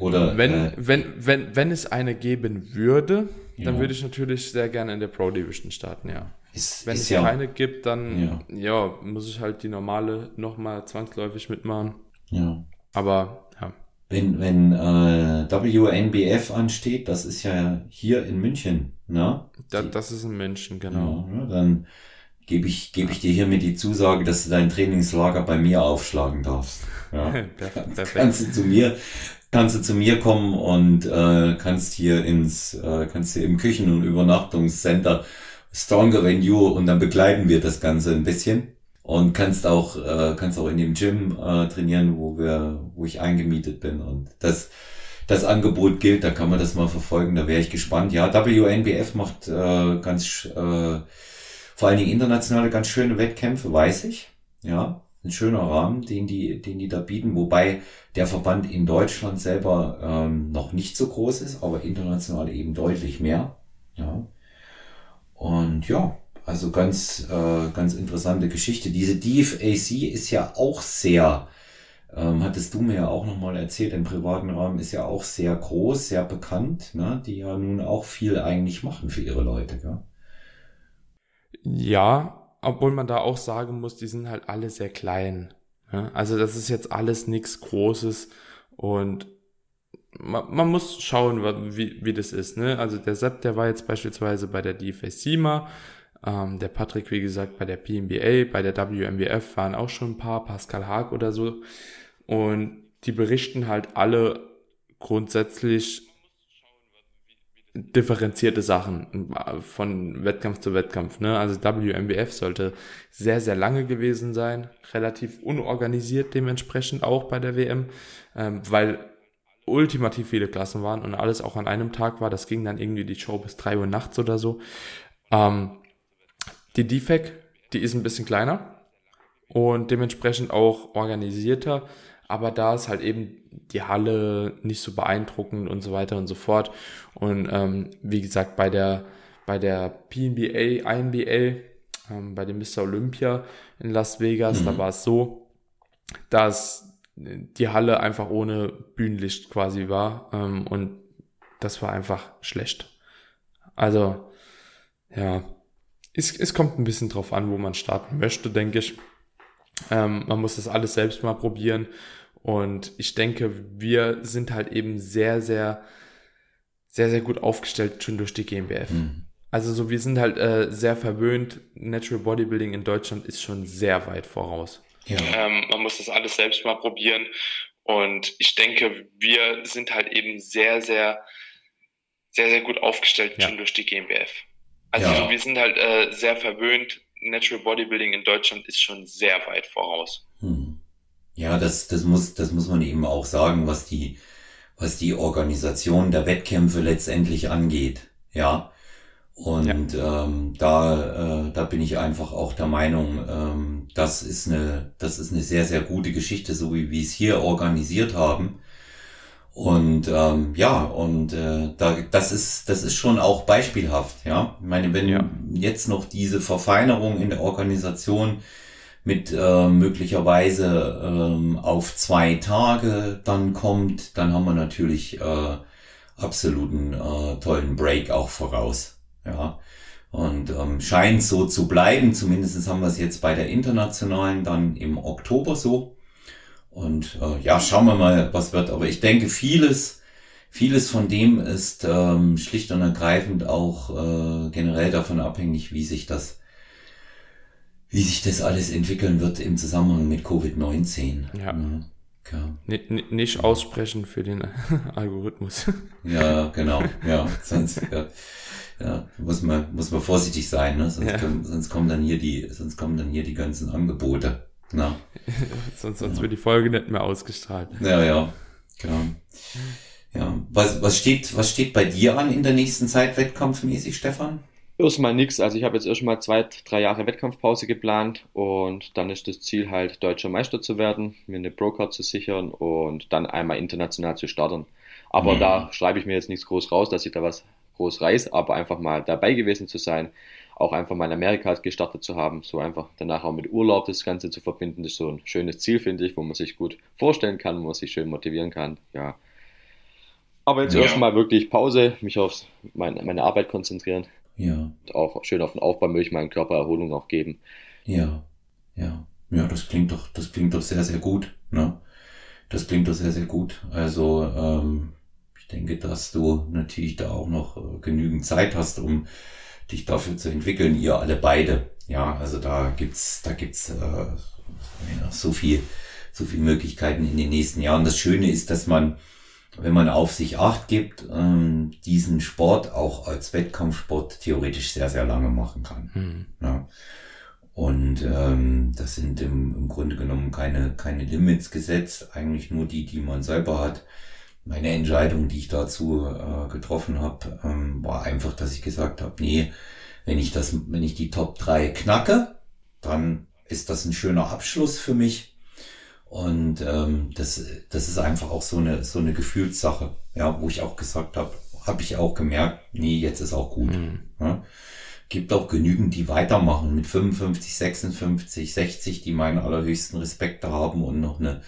Oder wenn, äh, wenn, wenn, wenn es eine geben würde, ja. dann würde ich natürlich sehr gerne in der Pro Division starten, ja. Ist, wenn ist es ja, keine gibt, dann ja. ja. muss ich halt die normale nochmal zwangsläufig mitmachen. Ja. Aber ja. wenn, wenn äh, WNBF ansteht, das ist ja hier in München, ne? Da, das ist in München, genau. Ja, dann gebe ich, gebe ich dir hiermit die Zusage, dass du dein Trainingslager bei mir aufschlagen darfst. Ja. Perfekt. Kannst du zu mir, kannst du zu mir kommen und äh, kannst hier ins, äh, kannst hier im Küchen- und Übernachtungscenter Stronger Than You und dann begleiten wir das Ganze ein bisschen und kannst auch äh, kannst auch in dem Gym äh, trainieren, wo wir wo ich eingemietet bin und das das Angebot gilt, da kann man das mal verfolgen, da wäre ich gespannt. Ja, WNBF macht äh, ganz äh, vor allen Dingen internationale ganz schöne Wettkämpfe, weiß ich. Ja, ein schöner Rahmen, den die den die da bieten, wobei der Verband in Deutschland selber ähm, noch nicht so groß ist, aber international eben deutlich mehr. Ja. Und ja, also ganz, äh, ganz interessante Geschichte. Diese DFAC ist ja auch sehr, ähm, hattest du mir ja auch nochmal erzählt, im privaten Rahmen ist ja auch sehr groß, sehr bekannt, ne? die ja nun auch viel eigentlich machen für ihre Leute. Gell? Ja, obwohl man da auch sagen muss, die sind halt alle sehr klein. Ne? Also das ist jetzt alles nichts Großes und man, man muss schauen, wie, wie das ist. Ne? Also der Sepp, der war jetzt beispielsweise bei der DFAC mal, ähm, der Patrick, wie gesagt, bei der PNBA, bei der WMWF waren auch schon ein paar, Pascal Haag oder so. Und die berichten halt alle grundsätzlich differenzierte Sachen von Wettkampf zu Wettkampf. Ne? Also WMBF sollte sehr, sehr lange gewesen sein, relativ unorganisiert dementsprechend auch bei der WM, ähm, weil ultimativ viele Klassen waren und alles auch an einem Tag war. Das ging dann irgendwie die Show bis drei Uhr nachts oder so. Ähm, die DFAC, die ist ein bisschen kleiner und dementsprechend auch organisierter, aber da ist halt eben die Halle nicht so beeindruckend und so weiter und so fort. Und ähm, wie gesagt, bei der, bei der PNBA, INBA, ähm, bei dem Mr. Olympia in Las Vegas, mhm. da war es so, dass die Halle einfach ohne Bühnenlicht quasi war ähm, und das war einfach schlecht. Also, ja, es, es kommt ein bisschen drauf an, wo man starten möchte, denke ich. Ähm, man muss das alles selbst mal probieren. Und ich denke, wir sind halt eben sehr, sehr, sehr, sehr gut aufgestellt schon durch die GmbF. Mhm. Also so, wir sind halt äh, sehr verwöhnt. Natural Bodybuilding in Deutschland ist schon sehr weit voraus. Ja. Ähm, man muss das alles selbst mal probieren. Und ich denke, wir sind halt eben sehr, sehr, sehr, sehr gut aufgestellt ja. schon durch die GmbF. Also ja. wir sind halt äh, sehr verwöhnt. Natural Bodybuilding in Deutschland ist schon sehr weit voraus. Hm. Ja, das, das muss, das muss man eben auch sagen, was die, was die Organisation der Wettkämpfe letztendlich angeht. Ja. Und ja. ähm, da, äh, da bin ich einfach auch der Meinung, ähm, das ist eine, das ist eine sehr, sehr gute Geschichte, so wie wir es hier organisiert haben. Und ähm, ja, und äh, da, das ist das ist schon auch beispielhaft, ja. Ich meine, wenn ja. jetzt noch diese Verfeinerung in der Organisation mit äh, möglicherweise ähm, auf zwei Tage dann kommt, dann haben wir natürlich äh, absoluten äh, tollen Break auch voraus, ja. Und ähm, scheint so zu bleiben, zumindest haben wir es jetzt bei der internationalen dann im Oktober so. Und äh, ja, schauen wir mal, was wird. Aber ich denke, vieles, vieles von dem ist ähm, schlicht und ergreifend auch äh, generell davon abhängig, wie sich das, wie sich das alles entwickeln wird im Zusammenhang mit Covid-19. Ja. ja. Nicht, nicht aussprechen für den Algorithmus. Ja, genau. Ja, sonst ja, ja, muss man muss man vorsichtig sein, ne? Sonst, ja. können, sonst kommen dann hier die sonst kommen dann hier die ganzen Angebote. Na. sonst sonst ja. wird die Folge nicht mehr ausgestrahlt. Ja, ja, genau. Ja, was, was, steht, was steht bei dir an in der nächsten Zeit wettkampfmäßig, Stefan? Erstmal nix. Also ich habe jetzt erstmal zwei, drei Jahre Wettkampfpause geplant und dann ist das Ziel halt deutscher Meister zu werden, mir eine Pro-Card zu sichern und dann einmal international zu starten. Aber mhm. da schreibe ich mir jetzt nichts groß raus, dass ich da was groß reiß, aber einfach mal dabei gewesen zu sein, auch einfach mal in Amerika gestartet zu haben, so einfach danach auch mit Urlaub das Ganze zu verbinden, das ist so ein schönes Ziel, finde ich, wo man sich gut vorstellen kann, wo man sich schön motivieren kann, ja. Aber jetzt ja. erstmal wirklich Pause, mich auf meine, meine Arbeit konzentrieren. Ja. Und auch schön auf den Aufbau möchte ich meinem Körper Erholung auch geben. Ja, ja. Ja, das klingt doch, das klingt doch sehr, sehr gut, ne? Das klingt doch sehr, sehr gut. Also ähm, ich denke, dass du natürlich da auch noch äh, genügend Zeit hast, um dich dafür zu entwickeln, ihr alle beide. Ja, also da gibt's, da gibt's äh, ja, so viel, so viel Möglichkeiten in den nächsten Jahren. Das Schöne ist, dass man, wenn man auf sich acht gibt, ähm, diesen Sport auch als Wettkampfsport theoretisch sehr, sehr lange machen kann. Mhm. Ja. Und ähm, das sind im, im Grunde genommen keine, keine Limits gesetzt, eigentlich nur die, die man selber hat. Meine Entscheidung, die ich dazu äh, getroffen habe, ähm, war einfach, dass ich gesagt habe, nee, wenn ich das, wenn ich die Top 3 knacke, dann ist das ein schöner Abschluss für mich. Und ähm, das, das ist einfach auch so eine, so eine Gefühlssache, ja, wo ich auch gesagt habe, habe ich auch gemerkt, nee, jetzt ist auch gut. Mhm. Ja gibt auch genügend, die weitermachen mit 55, 56, 60, die meinen allerhöchsten Respekt haben und noch eine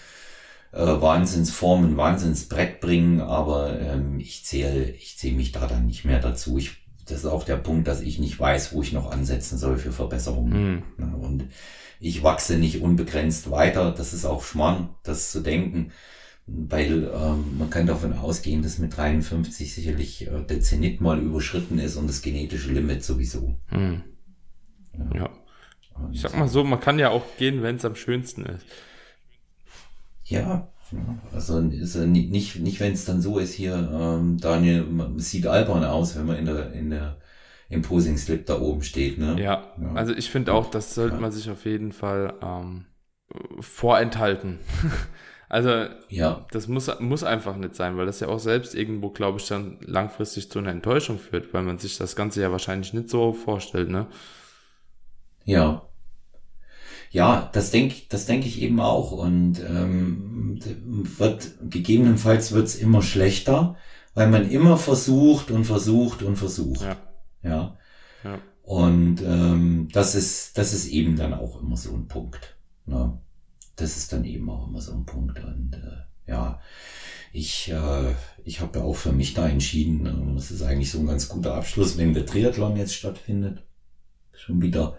äh, Wahnsinnsform, ein Wahnsinnsbrett bringen, aber ähm, ich zähle ich zähle mich da dann nicht mehr dazu. Ich, das ist auch der Punkt, dass ich nicht weiß, wo ich noch ansetzen soll für Verbesserungen. Mhm. Und ich wachse nicht unbegrenzt weiter. Das ist auch Schmarrn, das zu denken weil ähm, man kann davon ausgehen, dass mit 53 sicherlich äh, der Zenit mal überschritten ist und das genetische Limit sowieso. Hm. Ja. ja. Ich sag mal so, man kann ja auch gehen, wenn es am schönsten ist. Ja, also, nicht, nicht wenn es dann so ist hier, ähm, Daniel, es sieht albern aus, wenn man in der, in der im Posing Slip da oben steht. Ne? Ja, ja. also ich finde auch, das sollte ja. man sich auf jeden Fall ähm, vorenthalten. Also, ja. das muss, muss einfach nicht sein, weil das ja auch selbst irgendwo, glaube ich, dann langfristig zu einer Enttäuschung führt, weil man sich das Ganze ja wahrscheinlich nicht so vorstellt, ne? Ja. Ja, das denke das denk ich eben auch. Und ähm, wird gegebenenfalls wird's immer schlechter, weil man immer versucht und versucht und versucht. Ja. ja. ja. Und ähm, das ist, das ist eben dann auch immer so ein Punkt. Ne? das ist dann eben auch immer so ein Punkt. Und äh, ja, ich, äh, ich habe ja auch für mich da entschieden, äh, das ist eigentlich so ein ganz guter Abschluss, wenn der Triathlon jetzt stattfindet. Schon wieder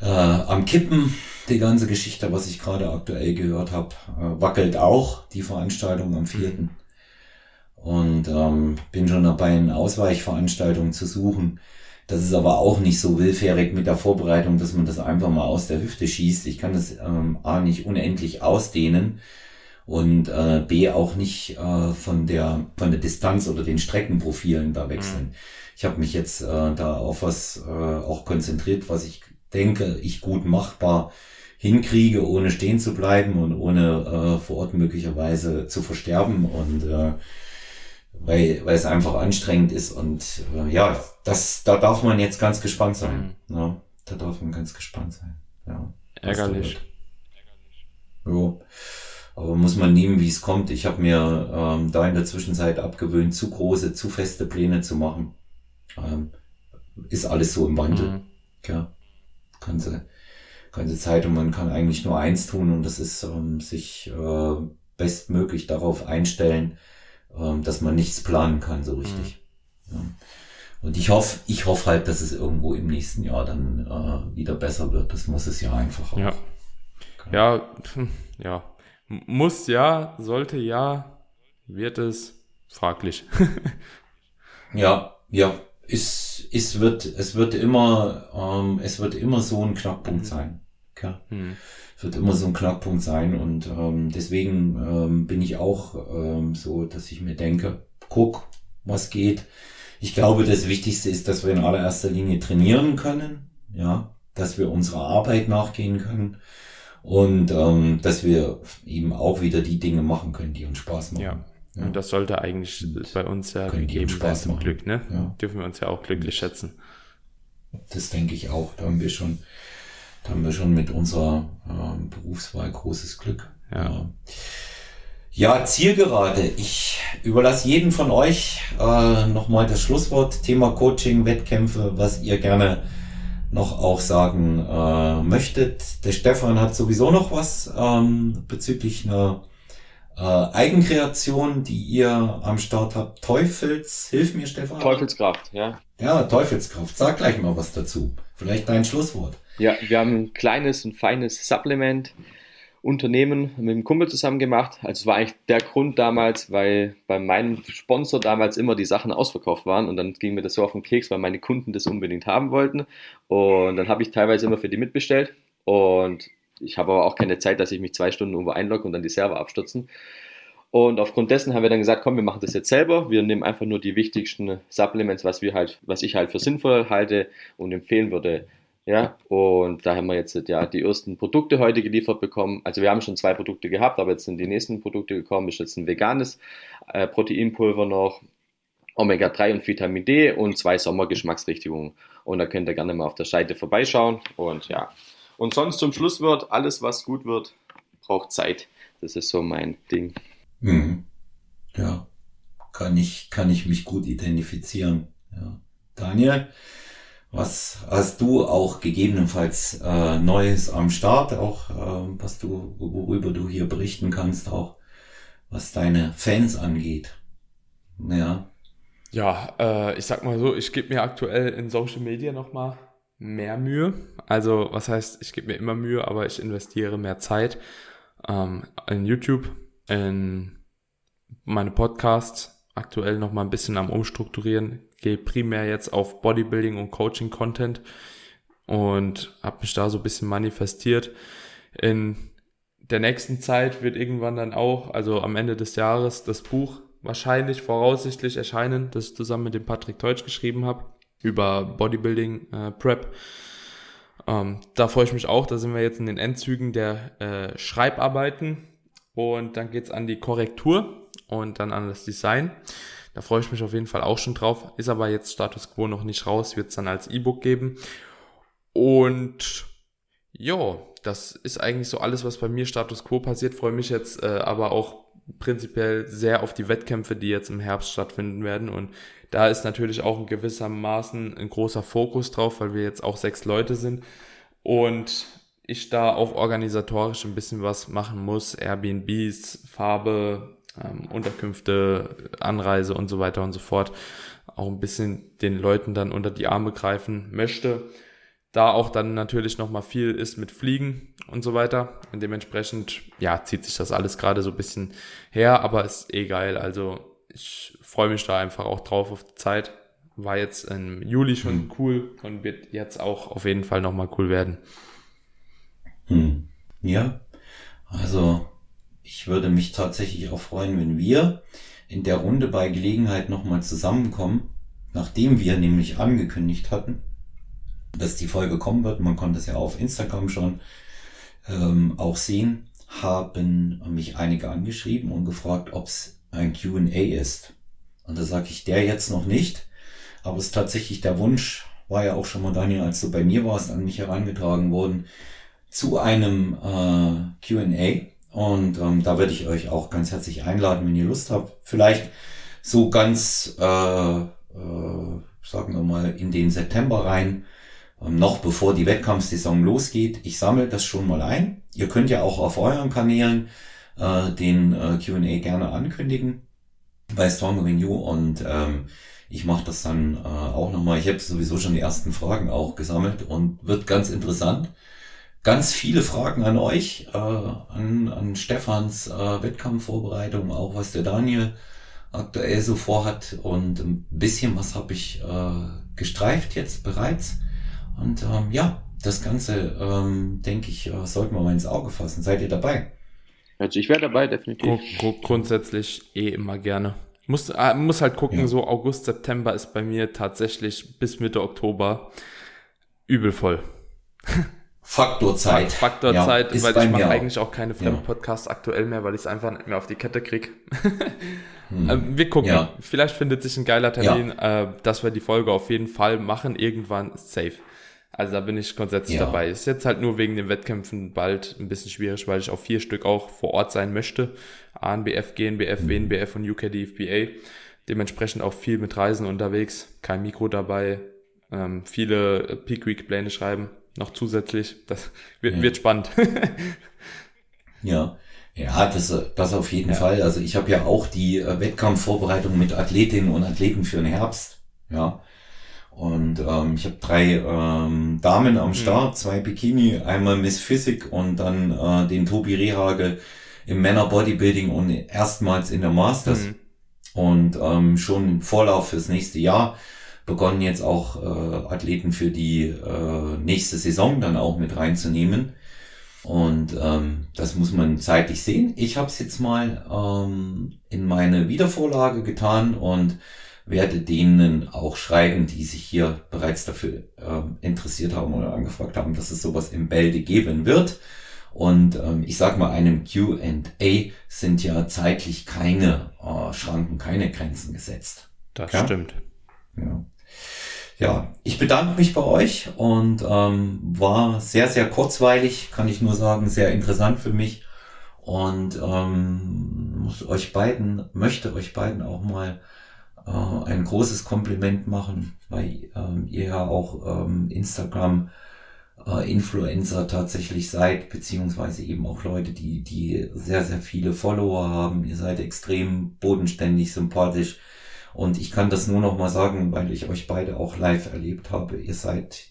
äh, am Kippen, die ganze Geschichte, was ich gerade aktuell gehört habe, äh, wackelt auch die Veranstaltung am vierten. Und ähm, bin schon dabei, eine Ausweichveranstaltung zu suchen das ist aber auch nicht so willfährig mit der Vorbereitung, dass man das einfach mal aus der Hüfte schießt. Ich kann das ähm, A nicht unendlich ausdehnen und äh, B auch nicht äh, von der von der Distanz oder den Streckenprofilen da wechseln. Mhm. Ich habe mich jetzt äh, da auf was äh, auch konzentriert, was ich denke, ich gut machbar hinkriege, ohne stehen zu bleiben und ohne äh, vor Ort möglicherweise zu versterben und äh, weil, weil es einfach anstrengend ist und äh, ja, das, da darf man jetzt ganz gespannt sein. Mhm. Ja, ne? da darf man ganz gespannt sein. Ja, Ärgerlich. Jo. Aber muss man nehmen, wie es kommt. Ich habe mir ähm, da in der Zwischenzeit abgewöhnt, zu große, zu feste Pläne zu machen. Ähm, ist alles so im Wandel. Mhm. Ja. Ganze, ganze Zeit und man kann eigentlich nur eins tun und das ist ähm, sich äh, bestmöglich darauf einstellen, ähm, dass man nichts planen kann so richtig. Mhm. Ja. Und ich hoffe, ich hoffe halt, dass es irgendwo im nächsten Jahr dann äh, wieder besser wird. Das muss es ja einfach auch. Ja. Ja, ja. Muss ja, sollte ja, wird es fraglich. ja, ja. Es, es wird, es wird immer, ähm, es wird immer so ein Knackpunkt mhm. sein. Okay? Mhm. Es wird immer so ein Knackpunkt sein und ähm, deswegen ähm, bin ich auch ähm, so, dass ich mir denke, guck, was geht ich glaube, das Wichtigste ist, dass wir in allererster Linie trainieren können, ja, dass wir unserer Arbeit nachgehen können und ähm, dass wir eben auch wieder die Dinge machen können, die uns Spaß machen. Ja. Ja. Und das sollte eigentlich und bei uns ja gegeben sein zum machen. Glück, ne? Ja. Dürfen wir uns ja auch glücklich schätzen. Das denke ich auch. Da haben wir schon, da haben wir schon mit unserer ähm, Berufswahl großes Glück. Ja. ja. Ja, Zielgerade. Ich überlasse jeden von euch äh, nochmal das Schlusswort. Thema Coaching, Wettkämpfe, was ihr gerne noch auch sagen äh, möchtet. Der Stefan hat sowieso noch was ähm, bezüglich einer äh, Eigenkreation, die ihr am Start habt. Teufels, hilf mir Stefan. Teufelskraft, ja. Ja, Teufelskraft. Sag gleich mal was dazu. Vielleicht dein Schlusswort. Ja, wir haben ein kleines und feines Supplement Unternehmen mit einem Kumpel zusammen gemacht. Also war eigentlich der Grund damals, weil bei meinem Sponsor damals immer die Sachen ausverkauft waren und dann ging mir das so auf den Keks, weil meine Kunden das unbedingt haben wollten. Und dann habe ich teilweise immer für die mitbestellt und ich habe aber auch keine Zeit, dass ich mich zwei Stunden irgendwo einlogge und dann die Server abstürzen. Und aufgrund dessen haben wir dann gesagt, komm, wir machen das jetzt selber. Wir nehmen einfach nur die wichtigsten Supplements, was wir halt, was ich halt für sinnvoll halte und empfehlen würde. Ja, und da haben wir jetzt ja die ersten Produkte heute geliefert bekommen. Also wir haben schon zwei Produkte gehabt, aber jetzt sind die nächsten Produkte gekommen. Ist jetzt ein veganes äh, Proteinpulver noch, Omega-3 und Vitamin D und zwei Sommergeschmacksrichtigungen. Und da könnt ihr gerne mal auf der Seite vorbeischauen. Und ja, und sonst zum Schlusswort, alles was gut wird, braucht Zeit. Das ist so mein Ding. Mhm. Ja, kann ich, kann ich mich gut identifizieren. Ja. Daniel, was hast du auch gegebenenfalls äh, Neues am Start, auch äh, was du, worüber du hier berichten kannst, auch was deine Fans angeht? Ja. Ja, äh, ich sag mal so, ich gebe mir aktuell in Social Media nochmal mehr Mühe. Also, was heißt, ich gebe mir immer Mühe, aber ich investiere mehr Zeit ähm, in YouTube in meine Podcasts aktuell noch mal ein bisschen am Umstrukturieren. Gehe primär jetzt auf Bodybuilding und Coaching Content und habe mich da so ein bisschen manifestiert. In der nächsten Zeit wird irgendwann dann auch, also am Ende des Jahres, das Buch wahrscheinlich voraussichtlich erscheinen, das ich zusammen mit dem Patrick Teutsch geschrieben habe über Bodybuilding äh, Prep. Ähm, da freue ich mich auch. Da sind wir jetzt in den Endzügen der äh, Schreibarbeiten und dann geht's an die Korrektur und dann an das Design. Da freue ich mich auf jeden Fall auch schon drauf. Ist aber jetzt Status Quo noch nicht raus, wird es dann als E-Book geben. Und ja, das ist eigentlich so alles, was bei mir Status Quo passiert. Freue mich jetzt äh, aber auch prinzipiell sehr auf die Wettkämpfe, die jetzt im Herbst stattfinden werden. Und da ist natürlich auch in gewissermaßen ein großer Fokus drauf, weil wir jetzt auch sechs Leute sind. Und ich da auch organisatorisch ein bisschen was machen muss. Airbnbs, Farbe, ähm, Unterkünfte, Anreise und so weiter und so fort. Auch ein bisschen den Leuten dann unter die Arme greifen möchte. Da auch dann natürlich nochmal viel ist mit Fliegen und so weiter. Und dementsprechend, ja, zieht sich das alles gerade so ein bisschen her, aber ist eh geil. Also ich freue mich da einfach auch drauf auf die Zeit. War jetzt im Juli schon mhm. cool und wird jetzt auch auf jeden Fall nochmal cool werden. Hm. Ja, also ich würde mich tatsächlich auch freuen, wenn wir in der Runde bei Gelegenheit nochmal zusammenkommen, nachdem wir nämlich angekündigt hatten, dass die Folge kommen wird. Man konnte es ja auf Instagram schon ähm, auch sehen, haben mich einige angeschrieben und gefragt, ob es ein QA ist. Und da sage ich der jetzt noch nicht, aber es ist tatsächlich der Wunsch, war ja auch schon mal Daniel, als du bei mir warst, an mich herangetragen worden, zu einem äh, QA. Und ähm, da würde ich euch auch ganz herzlich einladen, wenn ihr Lust habt. Vielleicht so ganz, äh, äh, sagen wir mal, in den September rein, noch bevor die Wettkampfsaison losgeht. Ich sammle das schon mal ein. Ihr könnt ja auch auf euren Kanälen äh, den äh, QA gerne ankündigen bei Stronger Than You und ähm, ich mache das dann äh, auch nochmal. Ich habe sowieso schon die ersten Fragen auch gesammelt und wird ganz interessant ganz viele Fragen an euch, äh, an, an Stefans äh, Wettkampfvorbereitung, auch was der Daniel aktuell so vorhat. Und ein bisschen was habe ich äh, gestreift jetzt bereits. Und ähm, ja, das Ganze, ähm, denke ich, äh, sollten wir mal ins Auge fassen. Seid ihr dabei? Also ich wäre dabei, definitiv. Gr grundsätzlich eh immer gerne. Muss, äh, muss halt gucken, ja. so August, September ist bei mir tatsächlich bis Mitte Oktober übel voll. Faktorzeit. Faktorzeit, ja, weil ich mache eigentlich auch keine Fremdpodcasts ja. aktuell mehr, weil ich es einfach nicht mehr auf die Kette krieg. hm. Ähm, wir gucken. Ja. Vielleicht findet sich ein geiler Termin, ja. äh, dass wir die Folge auf jeden Fall machen. Irgendwann safe. Also da bin ich grundsätzlich dabei. Ist jetzt halt nur wegen den Wettkämpfen bald ein bisschen schwierig, weil ich auf vier Stück auch vor Ort sein möchte. ANBF, GNBF, mhm. WNBF und UKDFBA. Dementsprechend auch viel mit Reisen unterwegs. Kein Mikro dabei. Ähm, viele Peak Week Pläne schreiben noch zusätzlich. Das wird, ja. wird spannend. ja. Ja, das, das auf jeden ja. Fall. Also ich habe ja auch die äh, Wettkampfvorbereitung mit Athletinnen und Athleten für den Herbst. Ja. Und ähm, ich habe drei ähm, Damen am mhm. Start, zwei Bikini, einmal Miss Physik und dann äh, den Tobi Rehage im Männer Bodybuilding und erstmals in der Masters. Mhm. Und ähm, schon im Vorlauf fürs nächste Jahr begonnen jetzt auch äh, Athleten für die äh, nächste Saison dann auch mit reinzunehmen. Und ähm, das muss man zeitlich sehen. Ich habe es jetzt mal ähm, in meine Wiedervorlage getan und werde denen auch schreiben, die sich hier bereits dafür äh, interessiert haben oder angefragt haben, dass es sowas im Bälde geben wird. Und ähm, ich sag mal, einem Q&A sind ja zeitlich keine äh, Schranken, keine Grenzen gesetzt. Das ja? stimmt. Ja. ja, ich bedanke mich bei euch und ähm, war sehr, sehr kurzweilig, kann ich nur sagen, sehr interessant für mich. Und ähm, muss euch beiden, möchte euch beiden auch mal äh, ein großes Kompliment machen, weil ähm, ihr ja auch ähm, Instagram äh, Influencer tatsächlich seid, beziehungsweise eben auch Leute, die, die sehr, sehr viele Follower haben. Ihr seid extrem bodenständig, sympathisch. Und ich kann das nur noch mal sagen, weil ich euch beide auch live erlebt habe. Ihr seid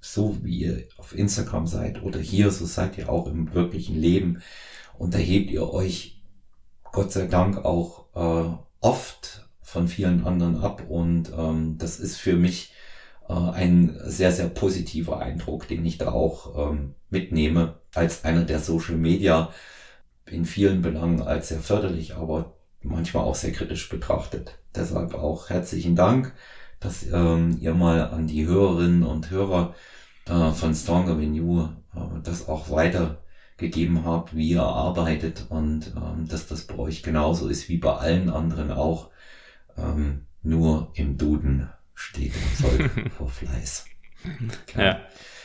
so, wie ihr auf Instagram seid oder hier, so seid ihr auch im wirklichen Leben. Und da hebt ihr euch Gott sei Dank auch äh, oft von vielen anderen ab und ähm, das ist für mich äh, ein sehr, sehr positiver Eindruck, den ich da auch ähm, mitnehme als einer der Social Media in vielen Belangen als sehr förderlich, aber manchmal auch sehr kritisch betrachtet. Deshalb auch herzlichen Dank, dass ähm, ihr mal an die Hörerinnen und Hörer äh, von Stronger Than You äh, das auch weitergegeben habt, wie ihr arbeitet und ähm, dass das bei euch genauso ist wie bei allen anderen auch ähm, nur im Duden steht Zeug vor Fleiß. Ja.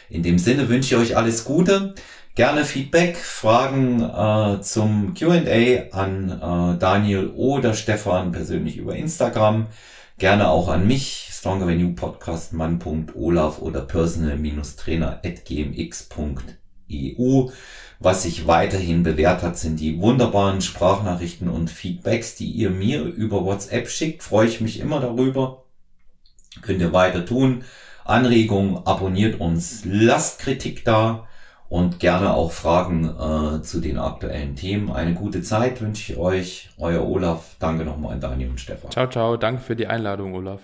In dem Sinne wünsche ich euch alles Gute. Gerne Feedback, Fragen äh, zum QA an äh, Daniel oder Stefan persönlich über Instagram. Gerne auch an mich, Stronger Than You Podcast, mann.olaf oder personal-trainer at gmx.eu. Was sich weiterhin bewährt hat, sind die wunderbaren Sprachnachrichten und Feedbacks, die ihr mir über WhatsApp schickt. Freue ich mich immer darüber. Könnt ihr weiter tun. Anregungen, abonniert uns, lasst Kritik da und gerne auch Fragen äh, zu den aktuellen Themen. Eine gute Zeit wünsche ich euch. Euer Olaf. Danke nochmal an Daniel und Stefan. Ciao, ciao. Danke für die Einladung, Olaf.